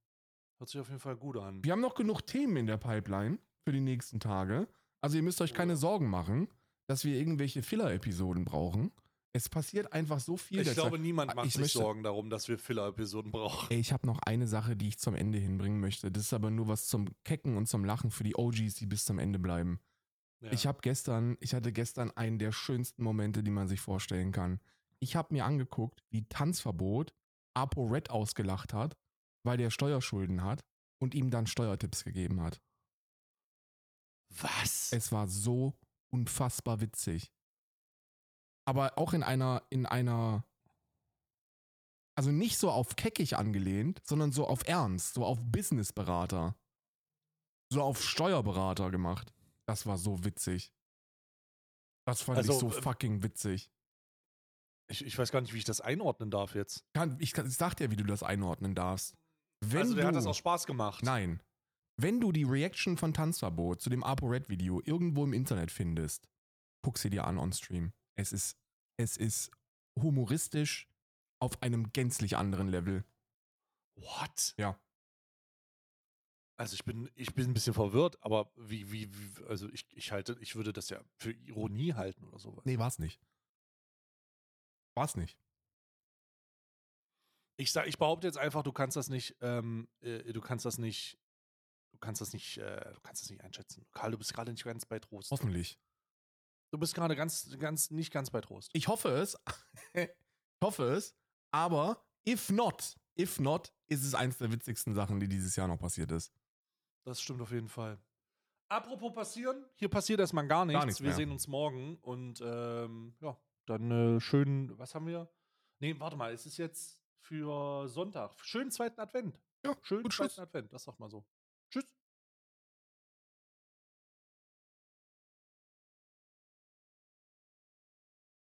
hört sich auf jeden Fall gut an. Wir haben noch genug Themen in der Pipeline für die nächsten Tage. Also ihr müsst euch keine Oh. Sorgen machen, dass wir irgendwelche Filler-Episoden brauchen. Es passiert einfach so viel. Ich glaube, niemand Ah, macht ich sich möchte- Sorgen darum, dass wir Filler-Episoden brauchen. Ich habe noch eine Sache, die ich zum Ende hinbringen möchte. Das ist aber nur was zum Kecken und zum Lachen für die OGs, die bis zum Ende bleiben. Ja. Ich habe gestern, ich hatte gestern einen der schönsten Momente, die man sich vorstellen kann. Ich habe mir angeguckt, wie Tanzverbot Apo Red ausgelacht hat, weil der Steuerschulden hat und ihm dann Steuertipps gegeben hat. Was? Es war so unfassbar witzig. Aber auch in einer, in einer, also nicht so auf keckig angelehnt, sondern so auf Ernst, so auf Businessberater. So auf Steuerberater gemacht. Das war so witzig. Das fand Also, ich so äh, fucking witzig. Ich, ich weiß gar nicht, wie ich das einordnen darf jetzt. Kann, ich, ich sag dir, wie du das einordnen darfst. Wenn also der du, hat das auch Spaß gemacht. Nein. Wenn du die Reaction von Tanzverbot zu dem ApoRed-Video irgendwo im Internet findest, guck sie dir an on Stream. Es ist, es ist humoristisch auf einem gänzlich anderen Level. What? Ja. Also ich bin, ich bin ein bisschen verwirrt, aber wie, wie, wie also ich, ich halte, ich würde das ja für Ironie halten oder sowas. Nee, war's nicht. War's nicht. Ich sag, ich behaupte jetzt einfach, du kannst das nicht, ähm, äh, du kannst das nicht, du kannst das nicht, äh, du kannst das nicht einschätzen. Karl, du bist gerade nicht ganz bei Trost. Hoffentlich. Du bist gerade ganz, ganz, nicht ganz bei Trost. Ich hoffe es. [laughs] ich hoffe es. Aber if not, if not, ist es eins der witzigsten Sachen, die dieses Jahr noch passiert ist. Das stimmt auf jeden Fall. Apropos passieren, hier passiert erstmal gar nichts. nichts wir mehr. sehen uns morgen und ähm, ja, dann äh, schön, was haben wir? Nee, warte mal, es ist jetzt für Sonntag. Schönen zweiten Advent. Ja, Schönen zweiten Schluss. Advent, das sagt mal so.